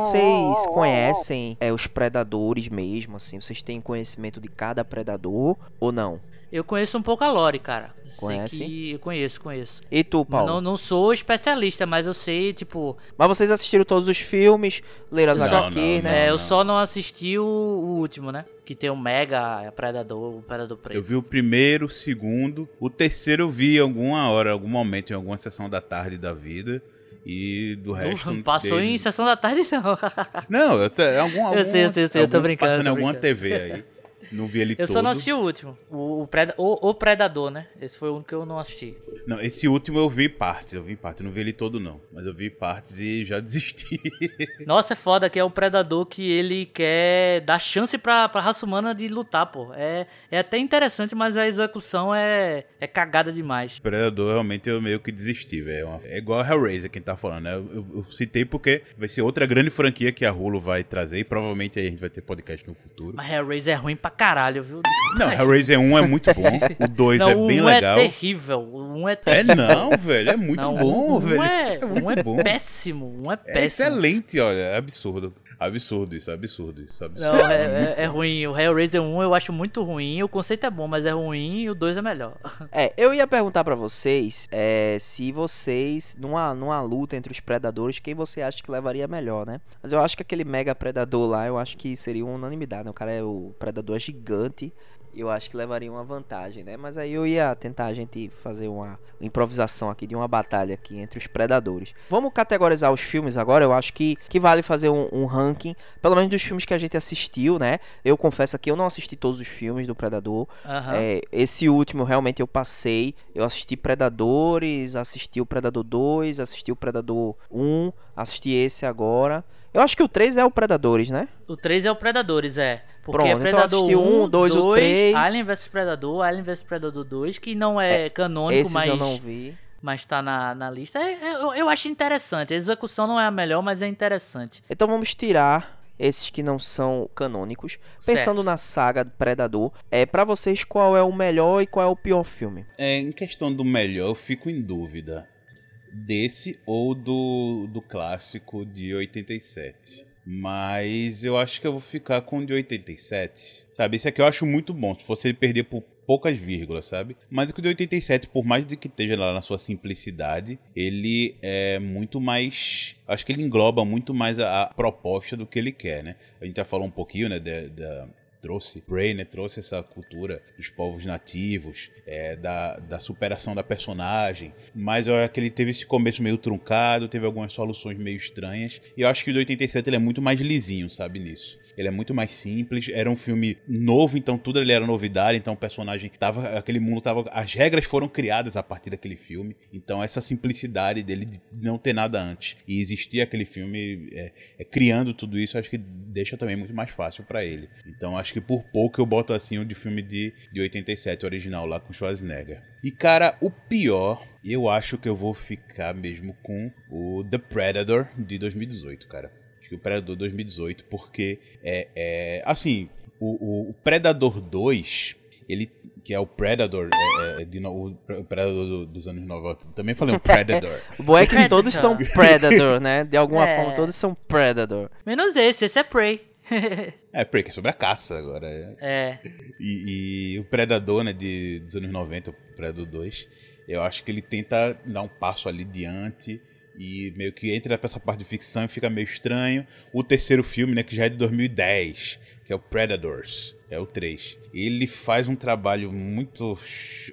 Vocês conhecem é, os predadores mesmo, assim? Vocês têm conhecimento de cada predador ou não? Eu conheço um pouco a Lore, cara. Sei Conhece? que eu conheço, conheço. E tu, Paulo? Não, não sou especialista, mas eu sei, tipo, Mas vocês assistiram todos os filmes, leram as HQ, não, né? é, eu não. só não assisti o, o último, né? Que tem o Mega Predador, o Predador Preto. Eu vi o primeiro, o segundo. O terceiro eu vi em alguma hora, algum momento, em alguma sessão da tarde da vida. E do resto. Não passou dele- em sessão da tarde, não. Não, eu, te, algum, algum, Eu sei, eu sei, eu sei, eu tô brincando, Passando tô alguma brincando. TV aí. Não vi ele Eu todo. só não assisti o último. O, o, Preda- o- o Predador, né? Esse foi o único que eu não assisti. Não, esse último eu vi partes, eu vi partes, eu não vi ele todo não, mas eu vi partes e já desisti. Nossa, é foda que é o Predador que ele quer dar chance pra, pra raça humana de lutar, pô. É, é até interessante, mas a execução é, é cagada demais. Predador realmente eu meio que desisti, velho. É uma- É igual a Hellraiser quem tá falando, né? Eu, eu- eu citei porque vai ser outra grande franquia que a Hulu vai trazer e provavelmente aí a gente vai ter podcast no futuro. Mas Hellraiser é ruim pra caralho, viu? Não, Hellraiser 1 é muito bom, o 2 Não, é o bem um legal. é terrível. O um é É terrível. não, velho, é muito Não, bom, um velho. É, É um muito é bom. péssimo. Um é É péssimo. excelente, olha, é absurdo. Absurdo isso, absurdo isso, absurdo. Não, é, é- é ruim. O Hellraiser 1 eu acho muito ruim. O conceito é bom, mas é ruim. E o 2 é melhor. É, eu ia perguntar pra vocês é, se vocês, numa, numa luta entre os predadores, quem você acha que levaria melhor, né? Mas eu acho que aquele mega predador lá, eu acho que seria uma unanimidade, né? O cara é o predador gigante. Eu acho que levaria uma vantagem, né? Mas aí eu ia tentar a gente fazer uma improvisação aqui de uma batalha aqui entre os predadores. Vamos categorizar os filmes agora. Eu acho que, que vale fazer um, um ranking, pelo menos dos filmes que a gente assistiu, né? Eu confesso aqui, eu não assisti todos os filmes do Predador. Aham. É, esse último realmente eu passei. Eu assisti Predadores, assisti o Predador 2, assisti o Predador 1, assisti esse agora. Eu acho que o 3 é o Predadores, né? O 3 é o Predadores, é. Porque Pronto, é então Predador assisti o 1, um, dois, o 2, três. Alien vs Predador, Alien vs Predador 2, que não é, canônico, Esses mas, eu não vi. mas tá na, na lista. É- é- eu, eu acho interessante. A execução não é a melhor, mas é interessante. Então vamos tirar esses que não são canônicos. Pensando Certo. na saga Predador, é para vocês qual é o melhor e qual é o pior filme? É, em questão do melhor, eu fico em dúvida. Desse ou do, do clássico de 87. Mas eu acho que eu vou ficar com o de 87. Sabe, esse aqui eu acho muito bom. Se fosse ele perder por poucas vírgulas, sabe? Mas o de 87, por mais de que esteja lá na sua simplicidade, ele é muito mais. Acho que ele engloba muito mais a, a proposta do que ele quer, né? A gente já falou um pouquinho, né, trouxe Prey, né, trouxe essa cultura dos povos nativos, é, da, da superação da personagem, mas eu acho que ele teve esse começo meio truncado, teve algumas soluções meio estranhas, e eu acho que o de 87 ele é muito mais lisinho, sabe, nisso. Ele é muito mais simples, era um filme novo, então tudo ali era novidade, então o personagem tava, aquele mundo tava, as regras foram criadas a partir daquele filme, então essa simplicidade dele de não ter nada antes e existir aquele filme é, é, criando tudo isso, acho que deixa também muito mais fácil pra ele. Então acho que por pouco eu boto assim o de filme de, de 87 original lá com Schwarzenegger. E cara, o pior, eu acho que eu vou ficar mesmo com o The Predator de 2018, cara. Que o Predador 2018, porque é, é assim, o, o- o Predador 2, ele que é o Predador, é, é, de no- o Predador do- dos anos 90. Também falei um Predator. O bom é que Predator. todos são Predator, né? De alguma É. forma, todos são Predator. Menos esse, esse é Prey. é, Prey, que é sobre a caça agora. é. é. E, e o Predador, né, de, dos anos 90, o Predador 2, eu acho que ele tenta dar um passo ali diante e meio que entra pra essa parte de ficção e fica meio estranho. O terceiro filme, né, que já é de 2010, que é o Predators, é o 3. Ele faz um trabalho muito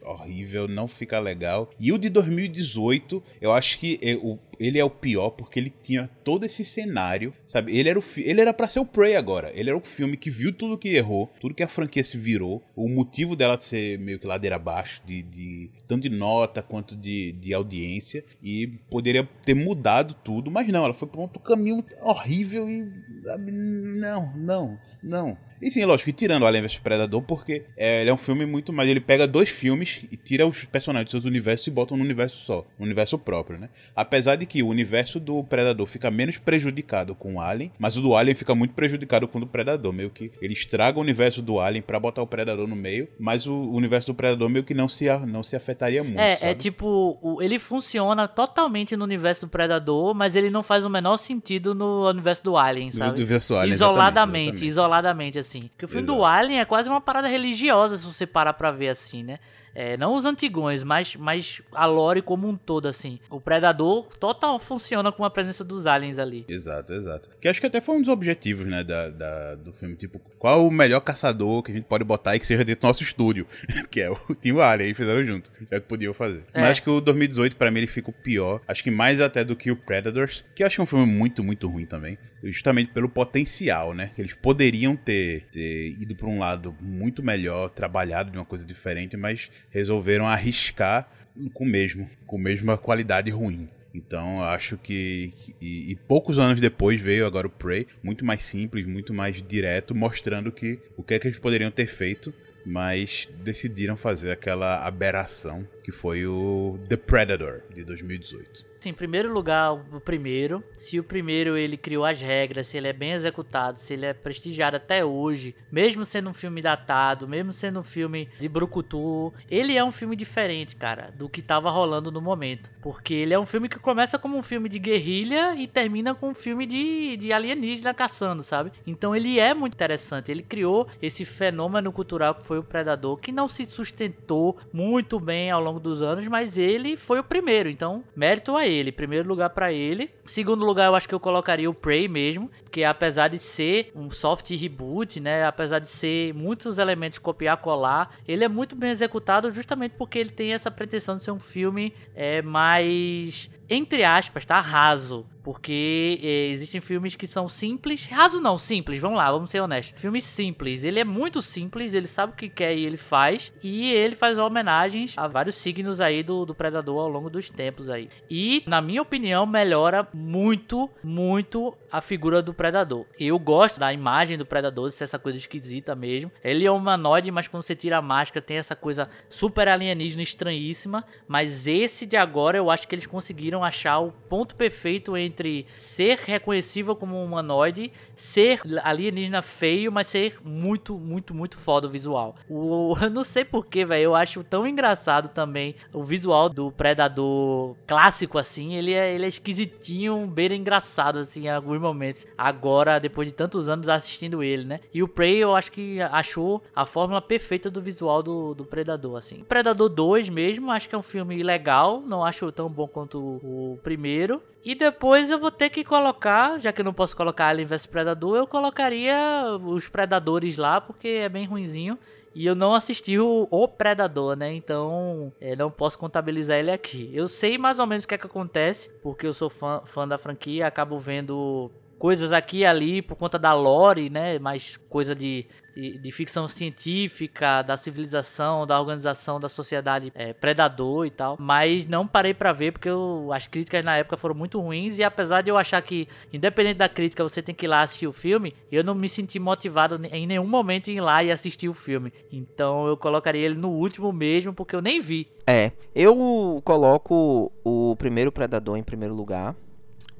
horrível, não fica legal. E o de 2018, eu acho que é o- ele é o pior porque ele tinha todo esse cenário, sabe? Ele era o ele era para ser o Prey agora. Ele era o filme que viu tudo que errou, tudo que a franquia se virou, o motivo dela de ser meio que ladeira abaixo, de, de tanto de nota quanto de, de audiência, e poderia ter mudado tudo, mas não, ela foi para outro caminho horrível e sabe, não, não, não não. E sim, lógico, que tirando o Alien vs Predador, porque é, ele é um filme muito mais. Ele pega dois filmes e tira os personagens dos seus universos e bota num universo só, um universo próprio, né? Apesar de que o universo do Predador fica menos prejudicado com o Alien, mas o do Alien fica muito prejudicado com o do Predador. Meio que ele estraga o universo do Alien pra botar o Predador no meio, mas o universo do Predador meio que não se, não se afetaria muito. É, sabe? é tipo, o- ele funciona totalmente no universo do Predador, mas ele não faz o menor sentido no universo do Alien, No sabe? universo do Alien, isoladamente, exatamente, isoladamente, assim. Porque o filme do Exato. Alien é quase uma parada religiosa, se você parar pra ver assim, né? É, não os antigões, mas, mas a lore como um todo, assim. O Predador total funciona com a presença dos aliens ali. Exato, exato. Que acho que até foi um dos objetivos, né, da, da- do filme. Tipo, qual o melhor caçador que a gente pode botar e que seja dentro do nosso estúdio? que é o Team Alien, aí fizeram junto. É o que podiam fazer. É. Mas acho que o 2018, pra mim, ele fica o pior. Acho que mais até do que o Predators, que eu acho que é um filme muito, muito ruim também. Justamente pelo potencial, né? Eles poderiam ter, ter ido pra um lado muito melhor, trabalhado de uma coisa diferente, mas resolveram arriscar com o mesmo, com a mesma qualidade ruim. Então, acho que. que- E, e poucos anos depois veio agora o Prey, muito mais simples, muito mais direto, mostrando que o que é que eles poderiam ter feito, mas decidiram fazer aquela aberração que foi o The Predator de 2018. Em primeiro lugar, o primeiro. Se o primeiro ele criou as regras, se ele é bem executado, se ele é prestigiado até hoje, mesmo sendo um filme datado, mesmo sendo um filme de brucutu, ele é um filme diferente, cara, do que tava rolando no momento. Porque ele é um filme que começa como um filme de guerrilha e termina com um filme de, de alienígena caçando, sabe? Então ele é muito interessante. Ele criou esse fenômeno cultural que foi o Predador, que não se sustentou muito bem ao longo dos anos, mas ele foi o primeiro. Então, mérito a ele. Primeiro lugar pra ele. Segundo lugar, eu acho que eu colocaria o Prey mesmo, que apesar de ser um soft reboot, né, apesar de ser muitos elementos copiar colar, ele é muito bem executado justamente porque ele tem essa pretensão de ser um filme é, mais entre aspas, tá? Raso. Porque é, existem filmes que são simples. Raso não, simples, vamos lá, vamos ser honestos. Filme simples. Ele é muito simples, ele sabe o que quer e ele faz. E ele faz homenagens a vários signos aí do, do Predador ao longo dos tempos aí. E, na minha opinião, melhora muito, muito a figura do Predador. Eu gosto da imagem do Predador, de ser essa coisa esquisita mesmo. Ele é humanoide, mas quando você tira a máscara tem essa coisa super alienígena estranhíssima. Mas esse de agora eu acho que eles conseguiram achar o ponto perfeito entre ser reconhecível como um humanoide, ser alienígena feio, mas ser muito, muito, muito foda o visual. O, eu não sei porquê, velho. Eu acho tão engraçado também o visual do Predador clássico, assim. Ele é, ele é esquisitinho, beira engraçado, assim, em alguns momentos. Agora, depois de tantos anos assistindo ele, né? E o Prey, eu acho que achou a fórmula perfeita do visual do, do Predador, assim. Predador 2 mesmo, acho que é um filme legal. Não acho tão bom quanto o primeiro. E depois eu vou ter que colocar, já que eu não posso colocar Alien vs Predador, eu colocaria os Predadores lá, porque é bem ruinzinho. E eu não assisti o, o Predador, né? Então, é, não posso contabilizar ele aqui. Eu sei mais ou menos o que é que acontece, porque eu sou fã, fã da franquia, acabo vendo coisas aqui e ali por conta da lore, né? Mais coisa de, de, de ficção científica, da civilização, da organização da sociedade é, predador e tal. Mas não parei pra ver porque eu- as críticas na época foram muito ruins. E apesar de eu achar que, independente da crítica, você tem que ir lá assistir o filme, eu não me senti motivado em nenhum momento em ir lá e assistir o filme. Então eu colocaria ele no último mesmo, porque eu nem vi. É, eu coloco o primeiro Predador em primeiro lugar.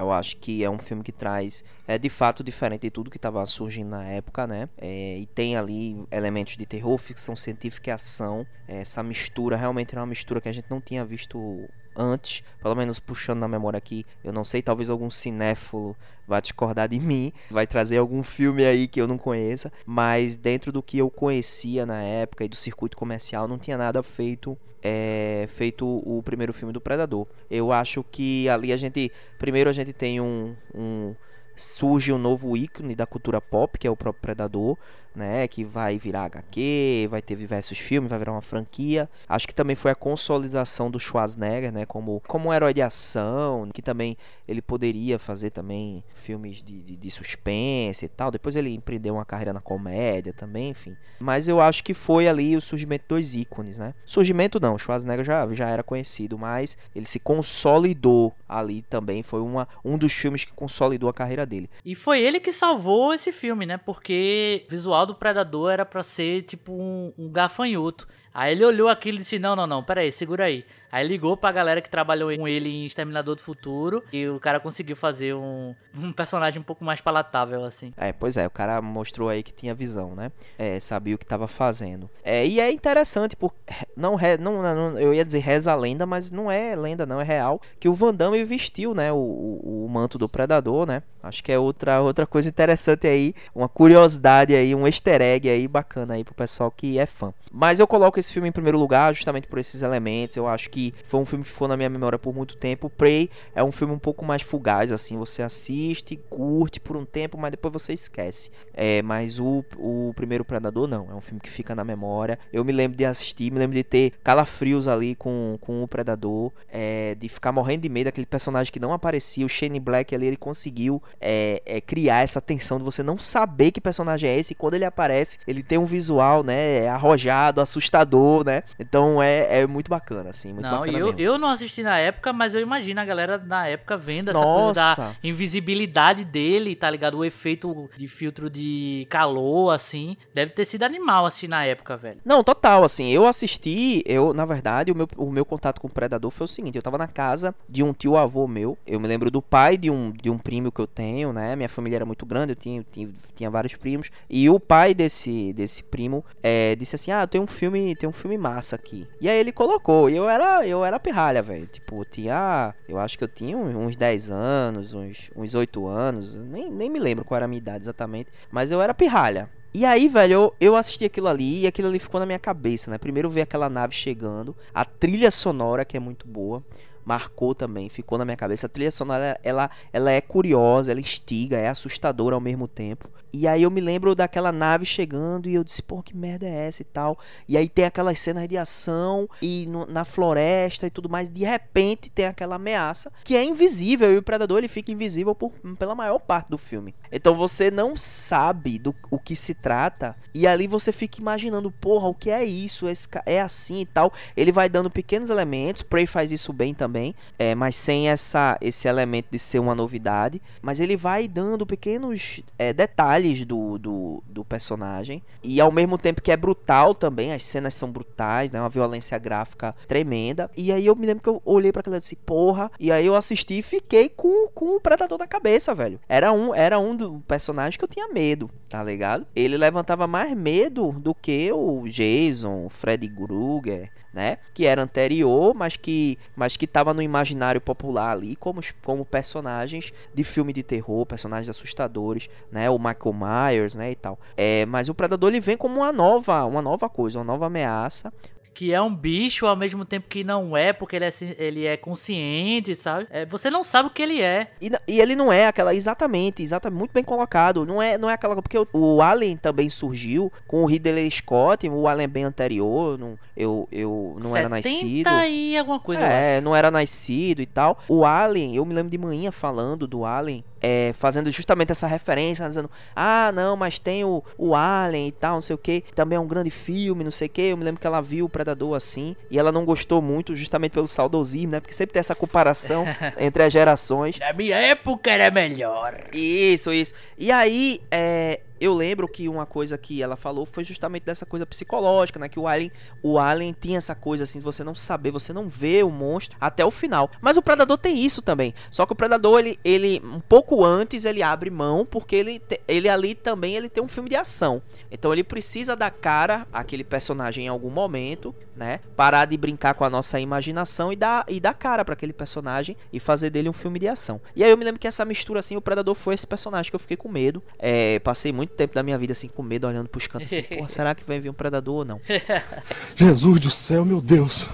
Eu acho que é um filme que traz, é de fato diferente de tudo que estava surgindo na época, né? É, e tem ali elementos de terror, ficção científica e ação. É, essa mistura realmente era uma mistura que a gente não tinha visto antes, pelo menos puxando na memória aqui. Eu não sei, talvez algum cinéfilo vai discordar de mim, vai trazer algum filme aí que eu não conheça, mas dentro do que eu conhecia na época e do circuito comercial, não tinha nada feito é, feito o primeiro filme do Predador. Eu acho que ali a gente. Primeiro a gente tem um. um surge um novo ícone da cultura pop, que é o próprio Predador, né? Que vai virar HQ, vai ter diversos filmes, vai virar uma franquia. Acho que também foi a consolidação do Schwarzenegger, né? Como, como um herói de ação, que também ele poderia fazer também filmes de, de, de suspense e tal. Depois ele empreendeu uma carreira na comédia também, enfim. Mas eu acho que foi ali o surgimento dos ícones, né? Surgimento não, Schwarzenegger já, já era conhecido, mas ele se consolidou ali também. Foi uma, um dos filmes que consolidou a carreira dele. E foi ele que salvou esse filme, né? Porque o visual do Predador era pra ser tipo um, um gafanhoto. Aí ele olhou aquilo e disse: Não, não, não, pera aí, segura aí. Aí ligou pra galera que trabalhou com ele em Exterminador do Futuro e o cara conseguiu fazer um, um personagem um pouco mais palatável, assim. É, pois é, o cara mostrou aí que tinha visão, né? É, sabia o que estava fazendo. É, e é interessante, porque não, re- não, não, eu ia dizer reza a lenda, mas não é lenda, não, é real, que o Van Damme vestiu, né, o, o, o manto do Predador, né? Acho que é outra, outra coisa interessante aí, uma curiosidade aí, um easter egg aí bacana aí pro pessoal que é fã. Mas eu coloco esse filme em primeiro lugar justamente por esses elementos. Eu acho que foi um filme que ficou na minha memória por muito tempo. Prey é um filme um pouco mais fugaz, assim. Você assiste, curte por um tempo, mas depois você esquece. É, mas o, o primeiro Predador não. É um filme que fica na memória. Eu me lembro de assistir, me lembro de ter calafrios ali com, com o Predador. É, de ficar morrendo de medo daquele personagem que não aparecia. O Shane Black ali, ele conseguiu é, é, criar essa tensão de você não saber que personagem é esse. E quando ele aparece, ele tem um visual, né? Arrojado, assustador, né? Então é, é muito bacana, assim. Muito não, bacana eu, mesmo. eu não assisti na época, mas eu imagino a galera na época vendo essa Nossa. coisa da invisibilidade dele, tá ligado? O efeito de filtro de calor, assim. Deve ter sido animal assistir na época, velho. Não, total, assim, eu assisti, eu, na verdade, o meu, o meu contato com o Predador foi o seguinte, eu tava na casa de um tio avô meu, eu me lembro do pai de um, de um primo que eu tenho, né, minha família era muito grande, eu tinha, tinha, tinha vários primos, e o pai desse, desse primo é, disse assim, ah, tem um filme, tem um filme massa aqui, e aí ele colocou, e eu era, eu era pirralha, velho, tipo, eu tinha, eu acho que eu tinha uns 10 anos, uns, uns 8 anos, nem, nem me lembro qual era a minha idade exatamente, mas eu era pirralha, e aí, velho, eu, eu assisti aquilo ali e aquilo ali ficou na minha cabeça, né? Primeiro ver aquela nave chegando, a trilha sonora que é muito boa, marcou também, ficou na minha cabeça. A trilha sonora, ela, ela é curiosa, ela instiga, é assustadora ao mesmo tempo. E aí eu me lembro daquela nave chegando e eu disse, pô, que merda é essa e tal. E aí tem aquelas cenas de ação e no- na floresta e tudo mais. De repente tem aquela ameaça que é invisível e o predador ele fica invisível por, pela maior parte do filme. Então você não sabe do o que se trata e ali você fica imaginando, porra, o que é isso? É assim e tal. Ele vai dando pequenos elementos. Prey faz isso bem também, é, mas sem essa esse elemento de ser uma novidade. Mas ele vai dando pequenos é, detalhes do, do, do personagem. E ao mesmo tempo que é brutal também, as cenas são brutais, né? Uma violência gráfica tremenda. E aí eu me lembro que eu olhei pra aquilo e disse, porra. E aí eu assisti e fiquei com, com o Predador na cabeça, velho. Era um, era um do personagem que eu tinha medo, tá ligado? Ele levantava mais medo do que o Jason, o Freddy Krueger, né? Que era anterior, mas que mas que tava no imaginário popular ali como, como personagens de filme de terror, personagens assustadores, né? O Michael Myers, né, e tal. É, mas o Predador ele vem como uma nova, uma nova coisa, uma nova ameaça. Que é um bicho ao mesmo tempo que não é, porque ele é, ele é consciente, sabe? É, você não sabe o que ele é. E, e ele não é aquela exatamente, exatamente muito bem colocado. Não é, não é aquela porque o, o Alien também surgiu com o Ridley Scott, o Alien bem anterior, não, eu eu não era 70 nascido. e alguma coisa. É, não era nascido e tal. O Alien, eu me lembro de manhã falando do Alien, é, fazendo justamente essa referência, dizendo, ah, não, mas tem o, o Alien e tal, não sei o que, também é um grande filme, não sei o que. Eu me lembro que ela viu o Predador assim, e ela não gostou muito, justamente pelo saudosismo, né? Porque sempre tem essa comparação entre as gerações. Na minha época era melhor. Isso, isso. E aí, é, eu lembro que uma coisa que ela falou foi justamente dessa coisa psicológica, né? Que o Alien, o Alien tinha essa coisa assim, você não saber, você não vê o monstro até o final. Mas o Predador tem isso também. Só que o Predador, ele, ele um pouco antes, ele abre mão, porque ele, ele ali também ele tem um filme de ação. Então ele precisa dar cara àquele personagem em algum momento, né? Parar de brincar com a nossa imaginação e dar, e dar cara para aquele personagem e fazer dele um filme de ação. E aí eu me lembro que essa mistura assim, o Predador foi esse personagem que eu fiquei com medo. É, passei muito tempo da minha vida assim com medo, olhando pros cantos assim, porra, será que vai vir um Predador ou não? Jesus do céu, meu Deus.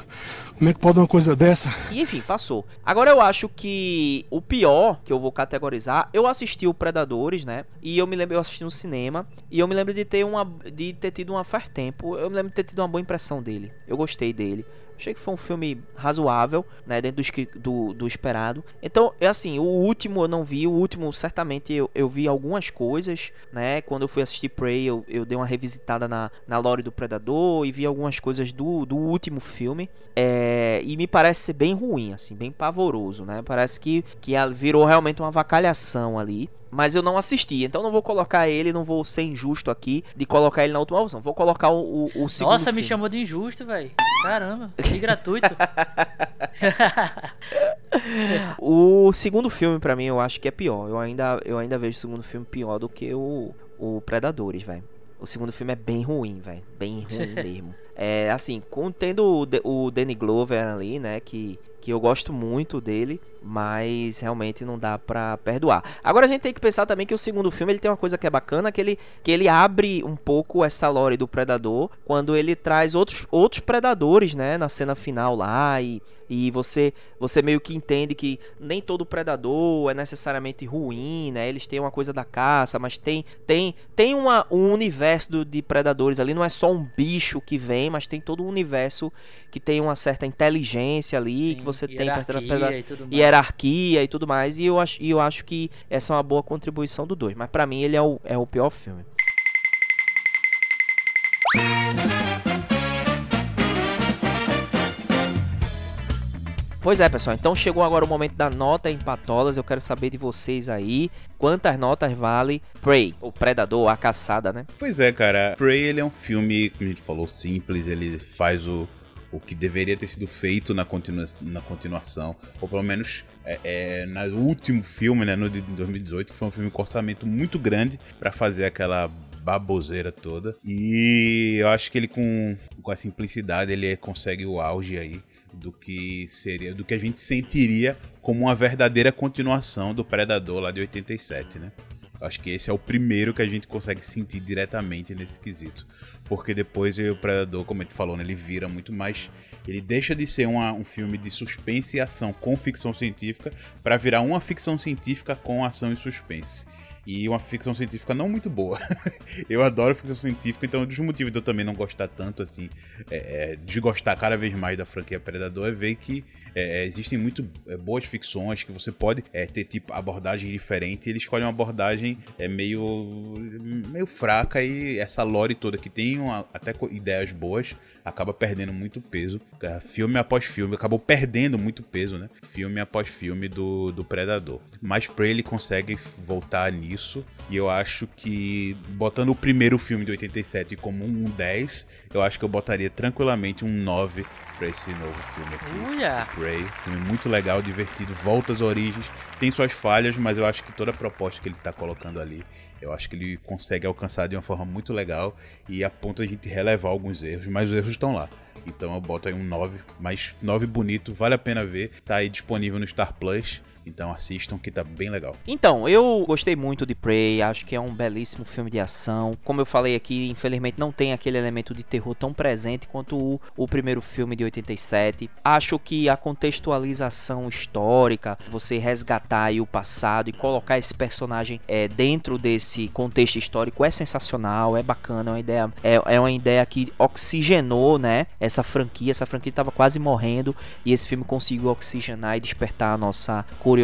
Como é que pode uma coisa dessa? E enfim, passou. Agora eu acho que o pior que eu vou categorizar, eu assisti o Predadores, né? E eu me lembro, eu assisti no cinema, e eu me lembro de ter uma de ter tido uma faz tempo. Eu me lembro de ter tido uma boa impressão dele. Eu gostei dele. Achei que foi um filme razoável, né? Dentro do, do, do esperado. Então, é assim, o último eu não vi. O último, certamente, eu, eu vi algumas coisas, né? Quando eu fui assistir Prey, eu, eu dei uma revisitada na, na lore do Predador e vi algumas coisas do, do último filme. É, e me parece ser bem ruim, assim, bem pavoroso, né? Parece que, que virou realmente uma vacalhação ali. Mas eu não assisti, então não vou colocar ele, não vou ser injusto aqui de colocar ele na última opção. Vou colocar o, o, o segundo Nossa, me filme. chamou de injusto, velho. Caramba, que gratuito. O segundo filme pra mim eu acho que é pior. Eu ainda, eu ainda vejo o segundo filme pior do que o, o Predadores, velho. O segundo filme é bem ruim, velho. Bem ruim mesmo. É assim, contendo o, o Danny Glover ali, né? Que, que eu gosto muito dele, mas realmente não dá pra perdoar. Agora a gente tem que pensar também que o segundo filme ele tem uma coisa que é bacana, que ele, que ele abre um pouco essa lore do Predador, quando ele traz outros, outros predadores, né, na cena final lá, e, e você, você meio que entende que nem todo predador é necessariamente ruim, né, eles têm uma coisa da caça, mas tem, tem, tem uma, um universo do, de predadores ali, não é só um bicho que vem, mas tem todo um universo que tem uma certa inteligência ali, Sim, que você tem hierarquia e tudo mais. hierarquia e tudo mais. E eu acho, e eu acho que essa é uma boa contribuição do 2. Mas pra mim ele é o, é o pior filme. Pois é, pessoal. Então chegou agora o momento da nota em patolas. Eu quero saber de vocês aí quantas notas vale Prey, o Predador, a caçada, né? Pois é, cara. Prey ele é um filme, como a gente falou, simples. Ele faz o, o que deveria ter sido feito na, na continuação. Ou pelo menos é, é, no último filme, né, no de 2018, que foi um filme com orçamento muito grande para fazer aquela baboseira toda. E eu acho que ele com, com a simplicidade ele consegue o auge aí do que seria, do que a gente sentiria como uma verdadeira continuação do Predador lá de 87, né? Acho que esse é o primeiro que a gente consegue sentir diretamente nesse quesito. Porque depois o Predador, como a gente falou, né, ele vira muito mais. Ele deixa de ser uma, um filme de suspense e ação com ficção científica para virar uma ficção científica com ação e suspense. E uma ficção científica não muito boa. eu adoro ficção científica, então um dos motivos de eu também não gostar tanto, assim, é, é, desgostar cada vez mais da franquia Predador é ver que é, existem muito é, boas ficções que você pode é, ter tipo abordagem diferente. E ele escolhe uma abordagem é, meio, meio fraca e essa lore toda que tem uma, até ideias boas acaba perdendo muito peso. É, Filme após filme, acabou perdendo muito peso, né? Filme após filme do, do Predador. Mas Prey ele consegue voltar nisso. E eu acho que, botando o primeiro filme de 87 como um 10, eu acho que eu botaria tranquilamente um 9 pra esse novo filme aqui. Uia! Prey, filme muito legal, divertido, volta às origens, tem suas falhas, mas eu acho que toda a proposta que ele tá colocando ali, eu acho que ele consegue alcançar de uma forma muito legal e a ponto de a gente relevar alguns erros, mas os erros estão lá. Então eu boto aí um 9, mas 9 bonito, vale a pena ver, tá aí disponível no Star Plus, então assistam que tá bem legal. Então, eu gostei muito de Prey, acho que é um belíssimo filme de ação. Como eu falei aqui, infelizmente não tem aquele elemento de terror tão presente quanto o, o primeiro filme de 87. Acho que a contextualização histórica, você resgatar o passado e colocar esse personagem é, dentro desse contexto histórico é sensacional, é bacana, é uma ideia, é, é uma ideia que oxigenou, né, essa franquia. Essa franquia estava quase morrendo e esse filme conseguiu oxigenar e despertar a nossa curiosidade.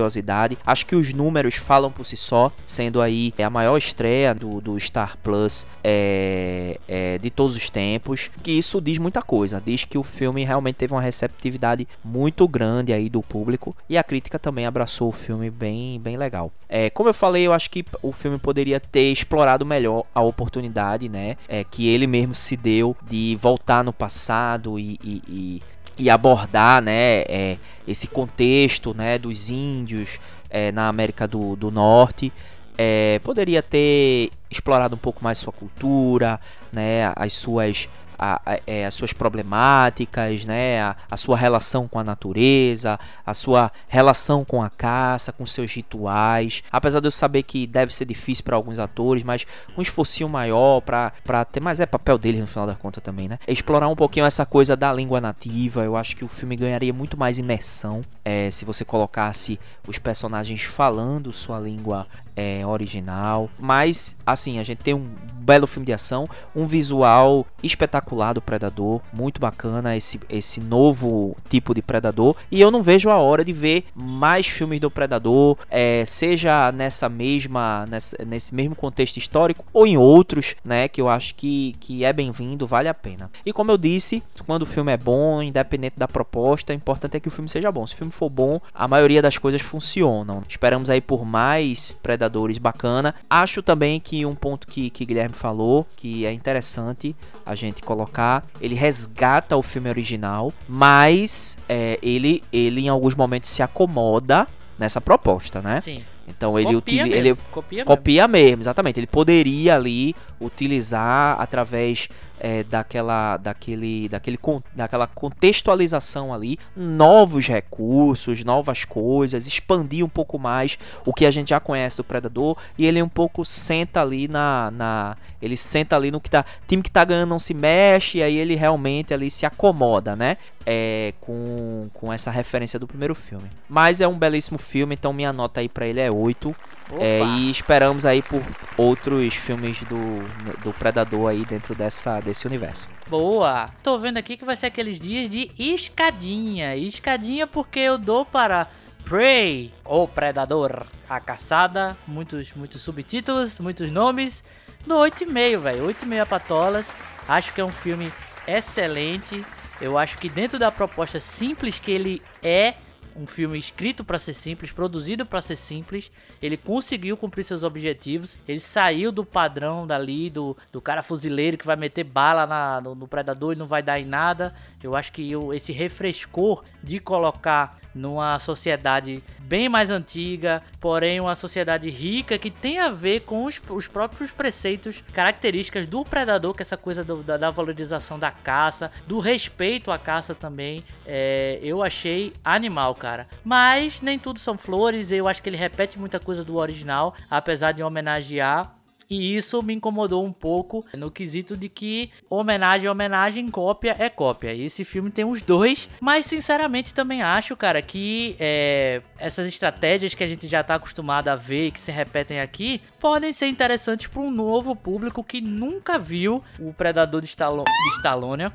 Acho que os números falam por si só, sendo aí a maior estreia do, do Star Plus é, é, de todos os tempos. Que isso diz muita coisa. Diz que o filme realmente teve uma receptividade muito grande aí do público e a crítica também abraçou o filme bem, bem legal. É, como eu falei, eu acho que o filme poderia ter explorado melhor a oportunidade, né? É, que ele mesmo se deu de voltar no passado e- e- e e abordar né, é, esse contexto né, dos índios é, na América do, do Norte. É, poderia ter explorado um pouco mais sua cultura, né, as suas a- a- é, as suas problemáticas, né, a, a sua relação com a natureza, a sua relação com a caça, com seus rituais. Apesar de eu saber que deve ser difícil para alguns atores, mas um esforcinho maior para ter mais é papel deles no final da conta também, né? Explorar um pouquinho essa coisa da língua nativa. Eu acho que o filme ganharia muito mais imersão é, se você colocasse os personagens falando sua língua é, original. Mas, assim, a gente tem um belo filme de ação, um visual espetacular do Predador, muito bacana esse, esse novo tipo de Predador. E eu não vejo a hora de ver mais filmes do Predador, é, seja nessa mesma, nessa, nesse mesmo contexto histórico ou em outros, né? Que eu acho que, que é bem-vindo, vale a pena. E como eu disse, quando o filme é bom, independente da proposta, o importante é que o filme seja bom. Se o filme for bom, a maioria das coisas funcionam. Esperamos aí por mais Predadores bacana. Acho também que um ponto que, que Guilherme falou, que é interessante a gente colocar, ele resgata o filme original, mas é, ele, ele em alguns momentos se acomoda nessa proposta, né? Sim. Então ele Copia utili- mesmo, ele copia mesmo. copia mesmo, exatamente. Ele poderia ali utilizar através é, daquela, daquele, daquele, daquela contextualização ali, novos recursos, novas coisas, expandir um pouco mais o que a gente já conhece do Predador e ele um pouco senta ali na, na ele senta ali no que tá time que tá ganhando não se mexe e aí ele realmente ali se acomoda, né? É, com, com essa referência do primeiro filme. Mas é um belíssimo filme, então minha nota aí para ele é 8. É, e esperamos aí por outros filmes do, do Predador aí dentro dessa, desse universo. Boa! Tô vendo aqui que vai ser aqueles dias de escadinha. Escadinha porque eu dou para Prey, ou Predador, a caçada, muitos, muitos subtítulos, muitos nomes, no 8,5, velho. 8,5 patolas. Acho que é um filme excelente. Eu acho que dentro da proposta simples que ele é, um filme escrito para ser simples, produzido para ser simples. Ele conseguiu cumprir seus objetivos. Ele saiu do padrão dali do, do cara fuzileiro que vai meter bala na, no, no predador e não vai dar em nada. Eu acho que eu, esse refrescor de colocar numa sociedade bem mais antiga, porém uma sociedade rica que tem a ver com os, os próprios preceitos, características do predador, que é essa coisa do, da, da, valorização da caça, do respeito à caça também. É, eu achei animal, cara. Mas nem tudo são flores, eu acho que ele repete muita coisa do original, apesar de homenagear e isso me incomodou um pouco no quesito de que homenagem é homenagem, cópia é cópia. E esse filme tem os dois, mas sinceramente também acho, cara, que é, essas estratégias que a gente já tá acostumado a ver e que se repetem aqui podem ser interessantes para um novo público que nunca viu o Predador de, Stallone, de Stallone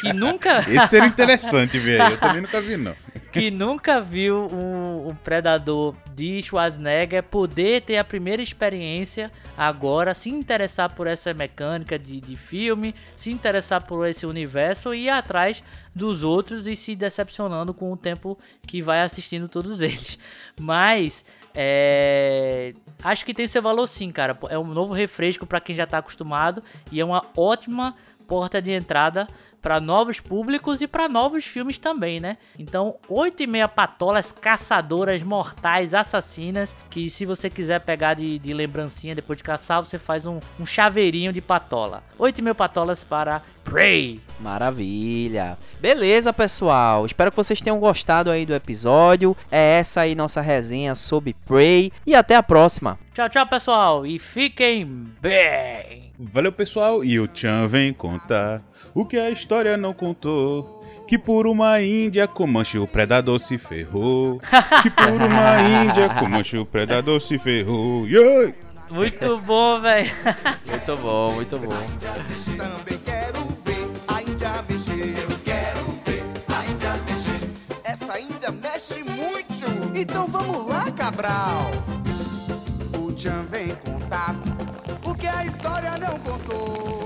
que nunca. Esse seria interessante ver, eu também nunca vi não. que nunca viu um, um Predador de Schwarzenegger poder ter a primeira experiência agora, se interessar por essa mecânica de, de filme, se interessar por esse universo e ir atrás dos outros e se decepcionando com o tempo que vai assistindo todos eles. Mas é... acho que tem seu valor sim, cara. É um novo refresco para quem já está acostumado e é uma ótima porta de entrada para novos públicos e para novos filmes também, né? Então, 8 e meia patolas caçadoras mortais assassinas que se você quiser pegar de, de lembrancinha depois de caçar, você faz um, um chaveirinho de patola. 8 e meia patolas para Prey. Maravilha. Beleza, pessoal. Espero que vocês tenham gostado aí do episódio. É essa aí nossa resenha sobre Prey e até a próxima. Tchau, tchau, pessoal, e fiquem bem. Valeu, pessoal, e o Chan vem contar o que a história não contou. Que por uma Índia Comanche o predador se ferrou. Que por uma Índia Comanche o predador se ferrou. Yeah! Muito bom, velho. muito bom, muito bom. Também quero ver a Índia mexer. Eu quero ver a Índia mexer. Essa Índia mexe muito. Então vamos lá, Cabral. Tchan vem contar o que a história não contou.